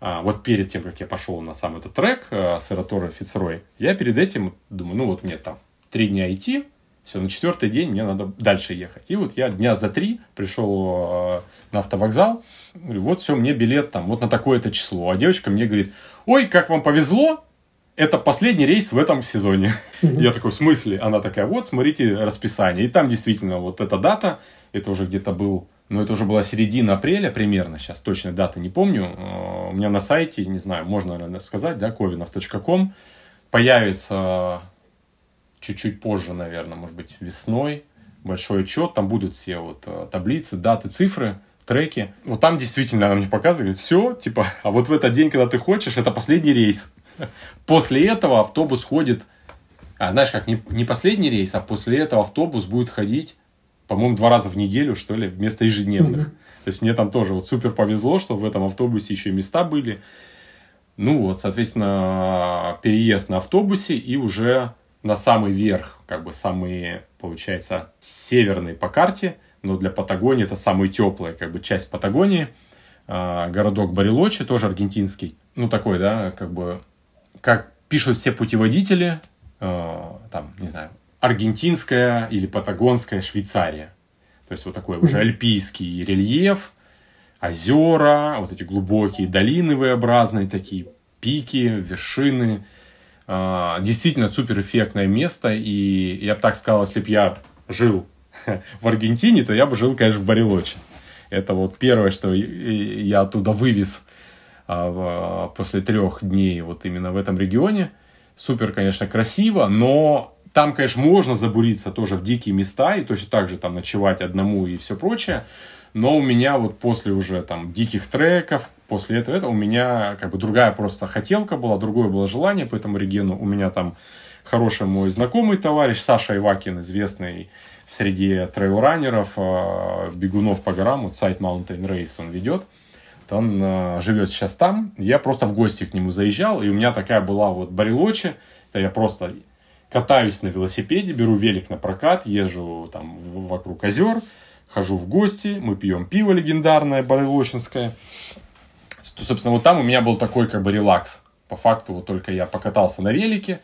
а, вот перед тем, как я пошел на сам этот трек а, с Эратора Фицрой, я перед этим думаю, ну вот мне там три дня идти, все, на четвертый день мне надо дальше ехать. И вот я дня за три пришел э, на автовокзал, говорю, вот все, мне билет там вот на такое-то число. А девочка мне говорит, ой, как вам повезло, это последний рейс в этом сезоне. Я такой, в смысле? Она такая, вот, смотрите расписание. И там действительно вот эта дата, это уже где-то был но это уже была середина апреля примерно, сейчас точной даты не помню. Э, у меня на сайте, не знаю, можно, наверное, сказать, да, kovinov.com, появится чуть-чуть позже, наверное, может быть, весной, большой отчет, там будут все вот э, таблицы, даты, цифры, треки. Вот там действительно она мне показывает, все, типа, а вот в этот день, когда ты хочешь, это последний рейс. После этого автобус ходит, а знаешь как, не, не последний рейс, а после этого автобус будет ходить по-моему, два раза в неделю, что ли, вместо ежедневных. Mm-hmm. То есть мне там тоже вот супер повезло, что в этом автобусе еще места были. Ну вот, соответственно, переезд на автобусе и уже на самый верх, как бы самый, получается, северный по карте, но для Патагонии это самая теплая, как бы часть Патагонии. А, городок Барилочи, тоже аргентинский. Ну, такой, да, как бы, как пишут все путеводители, а, там, не знаю, аргентинская или патагонская Швейцария. То есть вот такой уже альпийский рельеф, озера, вот эти глубокие долины V-образные такие, пики, вершины. А, действительно суперэффектное место. И я бы так сказал, если бы я жил в Аргентине, то я бы жил, конечно, в Барелоче. Это вот первое, что я оттуда вывез после трех дней вот именно в этом регионе. Супер, конечно, красиво, но там, конечно, можно забуриться тоже в дикие места и точно так же там ночевать одному и все прочее. Но у меня вот после уже там диких треков, после этого, этого у меня как бы другая просто хотелка была, другое было желание по этому региону. У меня там хороший мой знакомый товарищ Саша Ивакин, известный в среде трейлранеров, а, бегунов по горам, вот сайт Mountain Race он ведет. Он а, живет сейчас там. Я просто в гости к нему заезжал, и у меня такая была вот Барилочи. Это я просто катаюсь на велосипеде, беру велик на прокат, езжу там вокруг озер, хожу в гости, мы пьем пиво легендарное барелочинское. Собственно, вот там у меня был такой как бы релакс. По факту вот только я покатался на велике,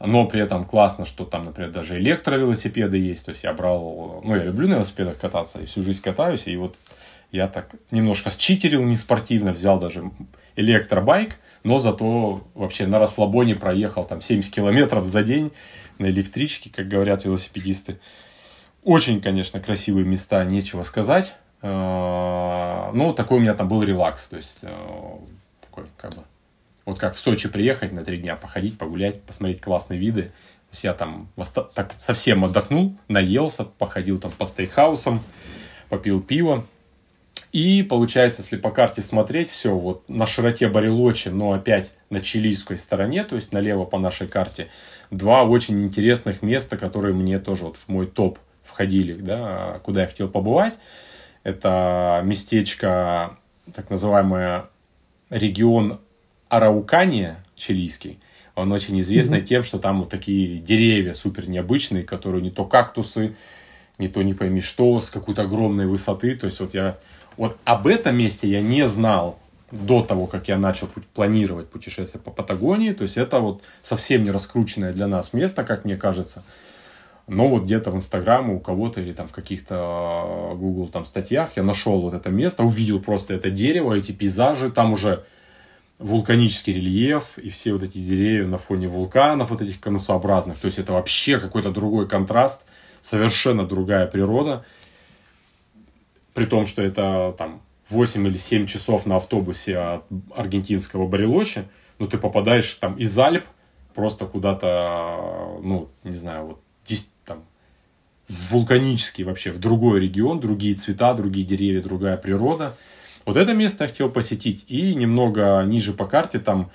но при этом классно, что там, например, даже электровелосипеды есть. То есть я брал, ну, я люблю на велосипедах кататься, и всю жизнь катаюсь, и вот я так немножко считерил не спортивно, взял даже электробайк, но зато вообще на расслабоне проехал там 70 километров за день на электричке, как говорят велосипедисты. Очень, конечно, красивые места, нечего сказать. Э, но такой у меня там был релакс. То есть, э, такой, как бы, вот как в Сочи приехать на три дня, походить, погулять, посмотреть классные виды. То есть, я там так совсем отдохнул, наелся, походил там по стейкхаусам, попил пиво. И получается, если по карте смотреть, все вот на широте Барелочи, но опять на чилийской стороне, то есть налево по нашей карте, два очень интересных места, которые мне тоже вот в мой топ входили, да, куда я хотел побывать. Это местечко так называемый регион Араукания чилийский. Он очень известный mm-hmm. тем, что там вот такие деревья супер необычные, которые не то кактусы, не то не пойми что, с какой-то огромной высоты. То есть вот я вот об этом месте я не знал до того, как я начал планировать путешествие по Патагонии. То есть это вот совсем не раскрученное для нас место, как мне кажется. Но вот где-то в Инстаграме у кого-то или там в каких-то а, Google там статьях я нашел вот это место, увидел просто это дерево, эти пейзажи, там уже вулканический рельеф и все вот эти деревья на фоне вулканов, вот этих конусообразных. То есть это вообще какой-то другой контраст, совершенно другая природа. При том, что это там 8 или 7 часов на автобусе от аргентинского Барелочи, но ты попадаешь там из Альп просто куда-то, ну, не знаю, вот там, в вулканический вообще, в другой регион, другие цвета, другие деревья, другая природа. Вот это место я хотел посетить. И немного ниже по карте там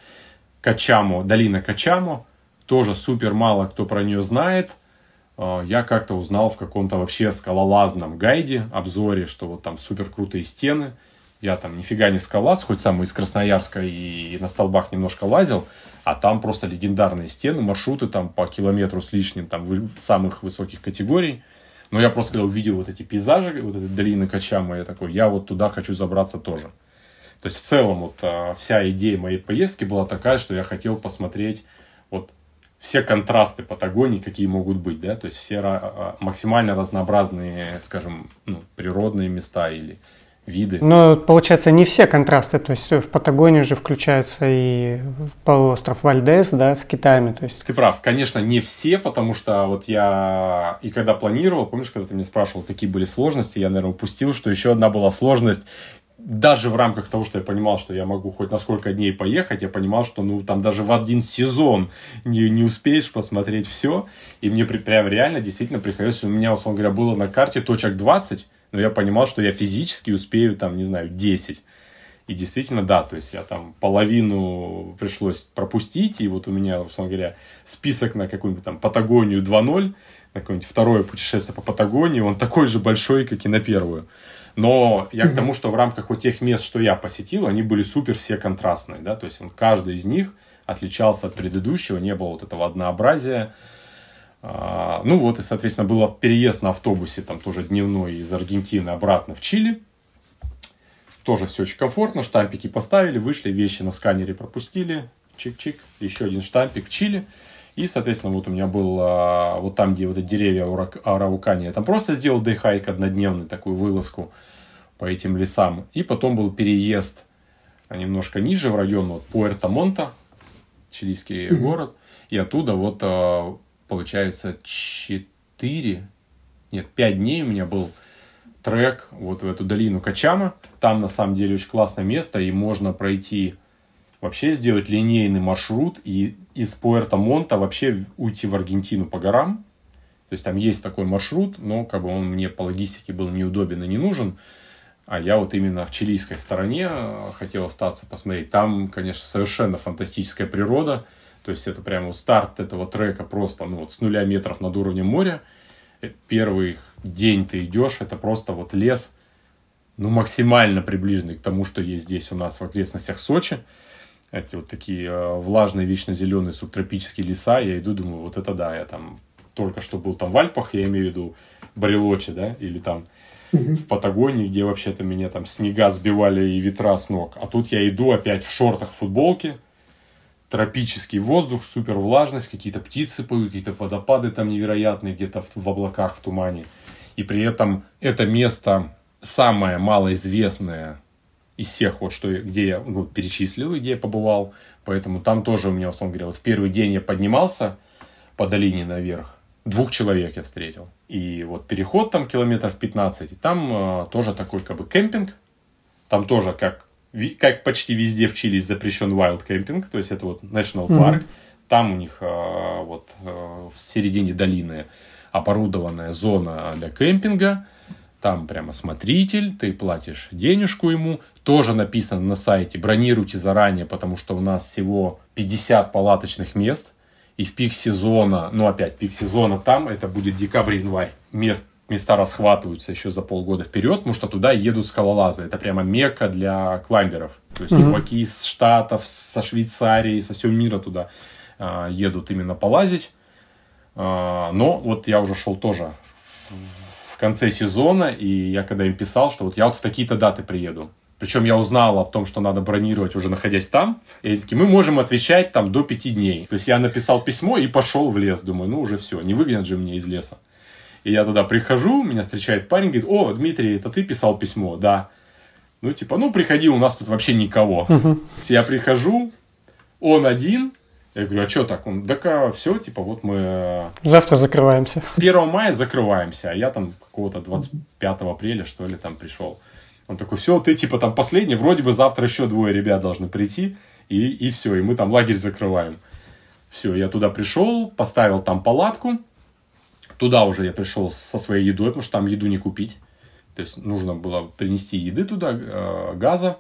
Качамо, долина Качамо. Тоже супер мало кто про нее знает. А, я как-то узнал в каком-то вообще скалолазном гайде, обзоре, что вот там супер крутые стены. Я там нифига не скалаз, хоть сам из Красноярска и на столбах немножко лазил, а там просто легендарные стены, маршруты там по километру с лишним, там самых высоких категорий. Но я просто когда увидел вот эти пейзажи, вот эти долины Качама, я такой, я вот туда хочу забраться тоже. То есть в целом вот а, вся идея моей поездки была такая, что я хотел посмотреть вот все контрасты Патагонии, какие могут быть, да, то есть все а, максимально разнообразные, скажем, ну, природные места или виды. Но получается не все контрасты, то есть в Патагонию же включается и полуостров Вальдес, да, с Китаями, то есть. Ты прав, конечно, не все, потому что вот я и когда планировал, помнишь, когда ты меня спрашивал, какие были сложности, я, наверное, упустил, что еще одна была сложность даже в рамках того, что я понимал, что я могу хоть на сколько дней поехать, я понимал, что ну там даже в один сезон не, не успеешь посмотреть все. И мне прям реально действительно приходилось, у меня, условно говоря, было на карте точек 20, но я понимал, что я физически успею там, не знаю, 10. И действительно, да, то есть я там половину пришлось пропустить, и вот у меня, условно говоря, список на какую-нибудь там Патагонию 2.0, на какое-нибудь второе путешествие по Патагонии, он такой же большой, как и на первую. Но я к тому, что в рамках вот тех мест, что я посетил, они были супер все контрастные, да, то есть он, каждый из них отличался от предыдущего, не было вот этого однообразия, а, ну вот, и, соответственно, был переезд на автобусе, там тоже дневной из Аргентины обратно в Чили. Тоже все очень комфортно, штампики поставили, вышли, вещи на сканере пропустили, чик-чик, еще один штампик Чили. И, соответственно, вот у меня был а, вот там, где вот эти деревья Араукани, я там просто сделал дейхайк однодневный, такую вылазку по этим лесам. И потом был переезд немножко ниже, в район вот Пуэрто-Монта, чилийский mm-hmm. город. И оттуда вот а, получается, 4, нет, 5 дней у меня был трек вот в эту долину Качама. Там на самом деле очень классное место, и можно пройти, вообще сделать линейный маршрут и из Пуэрто-Монта вообще уйти в Аргентину по горам. То есть там есть такой маршрут, но как бы он мне по логистике был неудобен и не нужен. А я вот именно в чилийской стороне э, хотел остаться, посмотреть. Там, конечно, совершенно фантастическая природа. То есть это прямо старт этого трека просто ну, вот с нуля метров над уровнем моря. Э, первый день ты идешь, это просто вот лес, ну, максимально приближенный к тому, что есть здесь у нас в окрестностях Сочи. Эти вот такие э, влажные, вечно зеленые субтропические леса. Я иду, думаю, вот это да, я там только что был там в Альпах, я имею в виду Барелочи, да, или там в Патагонии, где вообще-то меня там снега сбивали и ветра с ног. А тут я иду опять в шортах, футболке, тропический воздух, супер влажность, какие-то птицы поют, какие-то водопады там невероятные где-то в, в облаках, в тумане. И при этом это место самое малоизвестное из всех, вот, что, где я ну, перечислил, где я побывал. Поэтому там тоже у меня, условно говоря, вот в первый день я поднимался по долине наверх, двух человек я встретил. И вот переход там километров 15, и там э, тоже такой как бы кемпинг. Там тоже как как почти везде в Чили запрещен wild camping, то есть это вот national park. Mm-hmm. Там у них а, вот а, в середине долины оборудованная зона для кемпинга. Там прямо смотритель, ты платишь денежку ему. Тоже написано на сайте, бронируйте заранее, потому что у нас всего 50 палаточных мест. И в пик сезона, ну опять, пик сезона там, это будет декабрь-январь. Мест места расхватываются еще за полгода вперед, потому что туда едут скалолазы. Это прямо мекка для клаймберов. То есть mm-hmm. чуваки из Штатов, со Швейцарии, со всего мира туда а, едут именно полазить. А, но вот я уже шел тоже в, в конце сезона, и я когда им писал, что вот я вот в такие-то даты приеду. Причем я узнал о том, что надо бронировать уже находясь там. И они такие, мы можем отвечать там до пяти дней. То есть я написал письмо и пошел в лес. Думаю, ну уже все, не выгонят же меня из леса. И я туда прихожу, меня встречает парень, говорит, о, Дмитрий, это ты писал письмо? Да. Ну, типа, ну, приходи, у нас тут вообще никого. Угу. Я прихожу, он один, я говорю, а что так? Он, так а, все, типа, вот мы... Э, Завтра закрываемся. 1 мая закрываемся, а я там какого-то 25 апреля, что ли, там пришел. Он такой, все, ты типа там последний, вроде бы завтра еще двое ребят должны прийти, и, и все, и мы там лагерь закрываем. Все, я туда пришел, поставил там палатку, туда уже я пришел со своей едой, потому что там еду не купить. То есть нужно было принести еды туда, э, газа.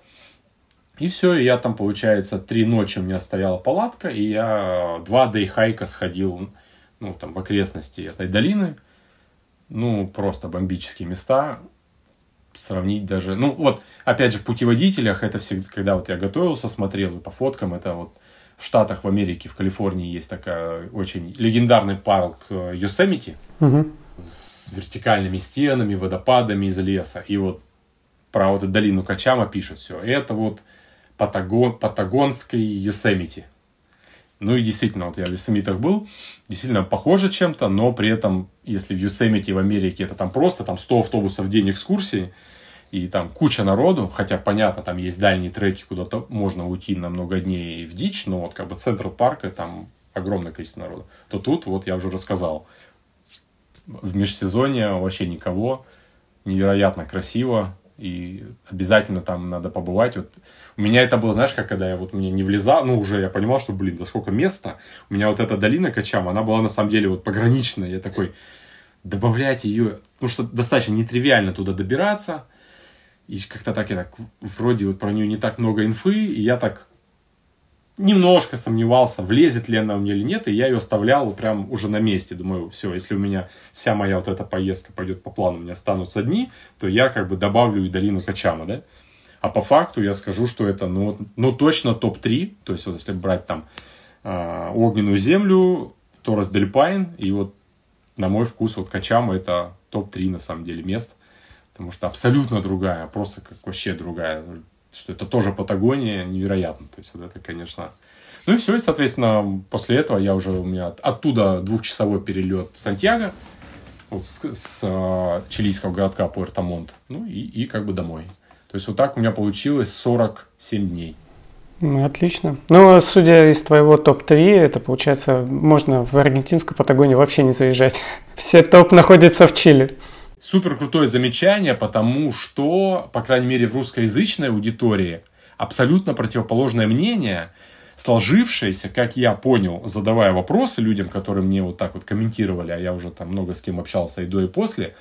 И все, и я там, получается, три ночи у меня стояла палатка, и я два дейхайка сходил, ну, там, в окрестности этой долины. Ну, просто бомбические места. Сравнить даже, ну, вот, опять же, в путеводителях, это всегда, когда вот я готовился, смотрел и по фоткам, это вот в Штатах, в Америке, в Калифорнии есть такая очень легендарный парк Йосемити угу. с вертикальными стенами, водопадами из леса. И вот про вот эту долину Качама пишет все. Это вот Патагон, патагонской Йосемити. Ну и действительно, вот я в Йосемитах был, действительно похоже чем-то, но при этом, если в Йосемите в Америке это там просто там 100 автобусов в день экскурсии, и там куча народу, хотя, понятно, там есть дальние треки, куда-то можно уйти на много дней в дичь, но вот как бы центр парка, там огромное количество народу, то тут, вот я уже рассказал, в межсезонье вообще никого, невероятно красиво, и обязательно там надо побывать. Вот у меня это было, знаешь, как когда я вот мне не влезал, ну уже я понимал, что, блин, да сколько места. У меня вот эта долина Качам, она была на самом деле вот пограничная. Я такой, добавлять ее, потому что достаточно нетривиально туда добираться. И как-то так я так, вроде вот про нее не так много инфы, и я так немножко сомневался, влезет ли она у меня или нет, и я ее оставлял прям уже на месте. Думаю, все, если у меня вся моя вот эта поездка пойдет по плану, у меня останутся дни, то я как бы добавлю и долину Качама, да. А по факту я скажу, что это, ну, ну точно топ-3, то есть вот если брать там э, огненную землю, Торос Дельпайн, и вот на мой вкус вот Качама это топ-3 на самом деле мест, потому что абсолютно другая, просто как вообще другая что это тоже Патагония, невероятно. То есть вот это, конечно... Ну и все, и, соответственно, после этого я уже, у меня оттуда двухчасовой перелет Сантьяго, вот с, с э, чилийского городка Пуэрто-Монт, ну и, и как бы домой. То есть вот так у меня получилось 47 дней. Ну, отлично. Ну, судя из твоего топ-3, это получается, можно в аргентинскую Патагонию вообще не заезжать. Все топ находятся в Чили супер крутое замечание, потому что, по крайней мере, в русскоязычной аудитории абсолютно противоположное мнение, сложившееся, как я понял, задавая вопросы людям, которые мне вот так вот комментировали, а я уже там много с кем общался и до, и после,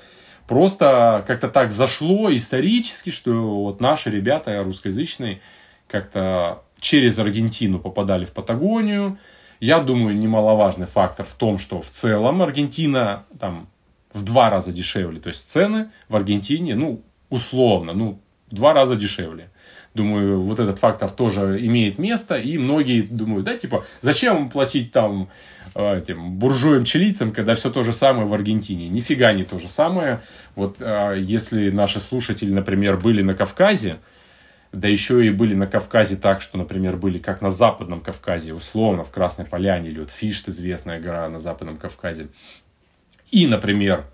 просто как-то так зашло исторически, что вот наши ребята русскоязычные как-то через Аргентину попадали в Патагонию. Я думаю, немаловажный фактор в том, что в целом Аргентина там в два раза дешевле. То есть цены в Аргентине, ну, условно, ну, в два раза дешевле. Думаю, вот этот фактор тоже имеет место, и многие думают, да, типа, зачем платить там э, этим буржуям-чилийцам, когда все то же самое в Аргентине. Нифига не то же самое. Вот э, если наши слушатели, например, были на Кавказе, да еще и были на Кавказе так, что, например, были как на Западном Кавказе, условно, в Красной Поляне, или вот Фишт, известная гора на Западном Кавказе, и, например,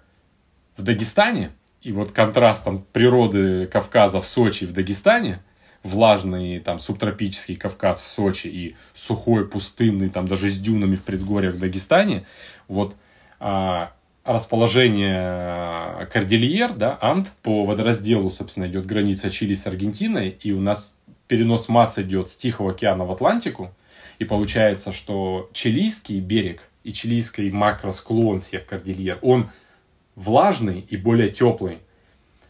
в Дагестане, и вот контраст там, природы Кавказа в Сочи и в Дагестане, влажный там субтропический Кавказ в Сочи и сухой, пустынный, там даже с дюнами в предгорьях в Дагестане, вот а, расположение Кордильер, да, Ант, по водоразделу, собственно, идет граница Чили с Аргентиной, и у нас перенос масс идет с Тихого океана в Атлантику, и получается, что чилийский берег – и чилийский макросклон всех кордильер, он влажный и более теплый.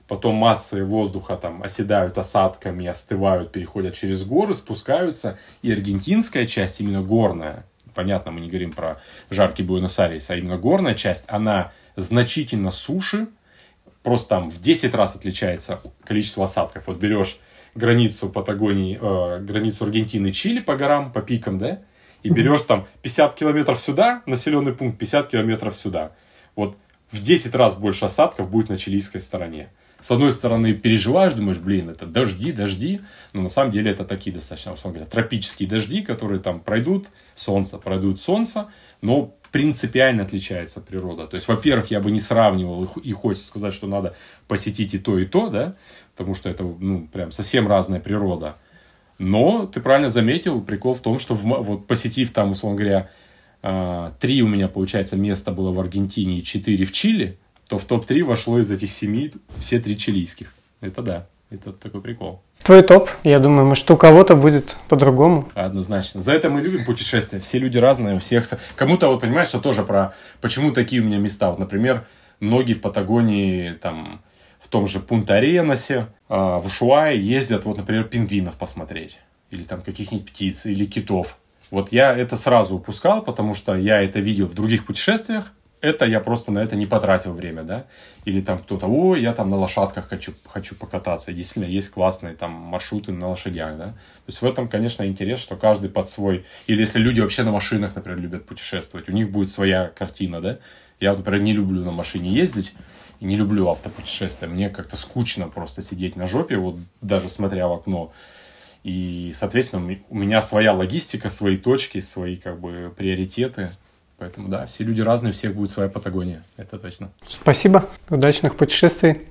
Потом массы воздуха там оседают осадками, остывают, переходят через горы, спускаются. И аргентинская часть, именно горная, понятно, мы не говорим про жаркий Буэнос-Айрес, а именно горная часть, она значительно суше, просто там в 10 раз отличается количество осадков. Вот берешь границу Патагонии, э, границу Аргентины, Чили по горам, по пикам, да, и берешь там 50 километров сюда, населенный пункт, 50 километров сюда. Вот в 10 раз больше осадков будет на чилийской стороне. С одной стороны, переживаешь, думаешь, блин, это дожди, дожди, но на самом деле это такие достаточно, условно говоря, тропические дожди, которые там пройдут солнце, пройдут солнце, но принципиально отличается природа. То есть, во-первых, я бы не сравнивал, и хочется сказать, что надо посетить и то, и то, да, потому что это, ну, прям совсем разная природа. Но ты правильно заметил, прикол в том, что в, вот посетив там, условно говоря, а, три у меня, получается, места было в Аргентине и четыре в Чили, то в топ-3 вошло из этих семи все три чилийских. Это да, это такой прикол. Твой топ, я думаю, может, у кого-то будет по-другому. Однозначно. За это мы любим путешествия. Все люди разные, у всех... Кому-то, вот понимаешь, что тоже про... Почему такие у меня места? Вот, например, многие в Патагонии, там, в том же Пунта-Аренасе, а, в Ушуае ездят, вот, например, пингвинов посмотреть. Или там каких-нибудь птиц, или китов. Вот я это сразу упускал, потому что я это видел в других путешествиях. Это я просто на это не потратил время, да. Или там кто-то, о, я там на лошадках хочу, хочу покататься. действительно, есть классные там маршруты на лошадях, да. То есть в этом, конечно, интерес, что каждый под свой... Или если люди вообще на машинах, например, любят путешествовать, у них будет своя картина, да. Я, например, не люблю на машине ездить, не люблю автопутешествия. Мне как-то скучно просто сидеть на жопе, вот даже смотря в окно. И, соответственно, у меня своя логистика, свои точки, свои как бы приоритеты. Поэтому, да, все люди разные, у всех будет своя Патагония. Это точно. Спасибо. Удачных путешествий.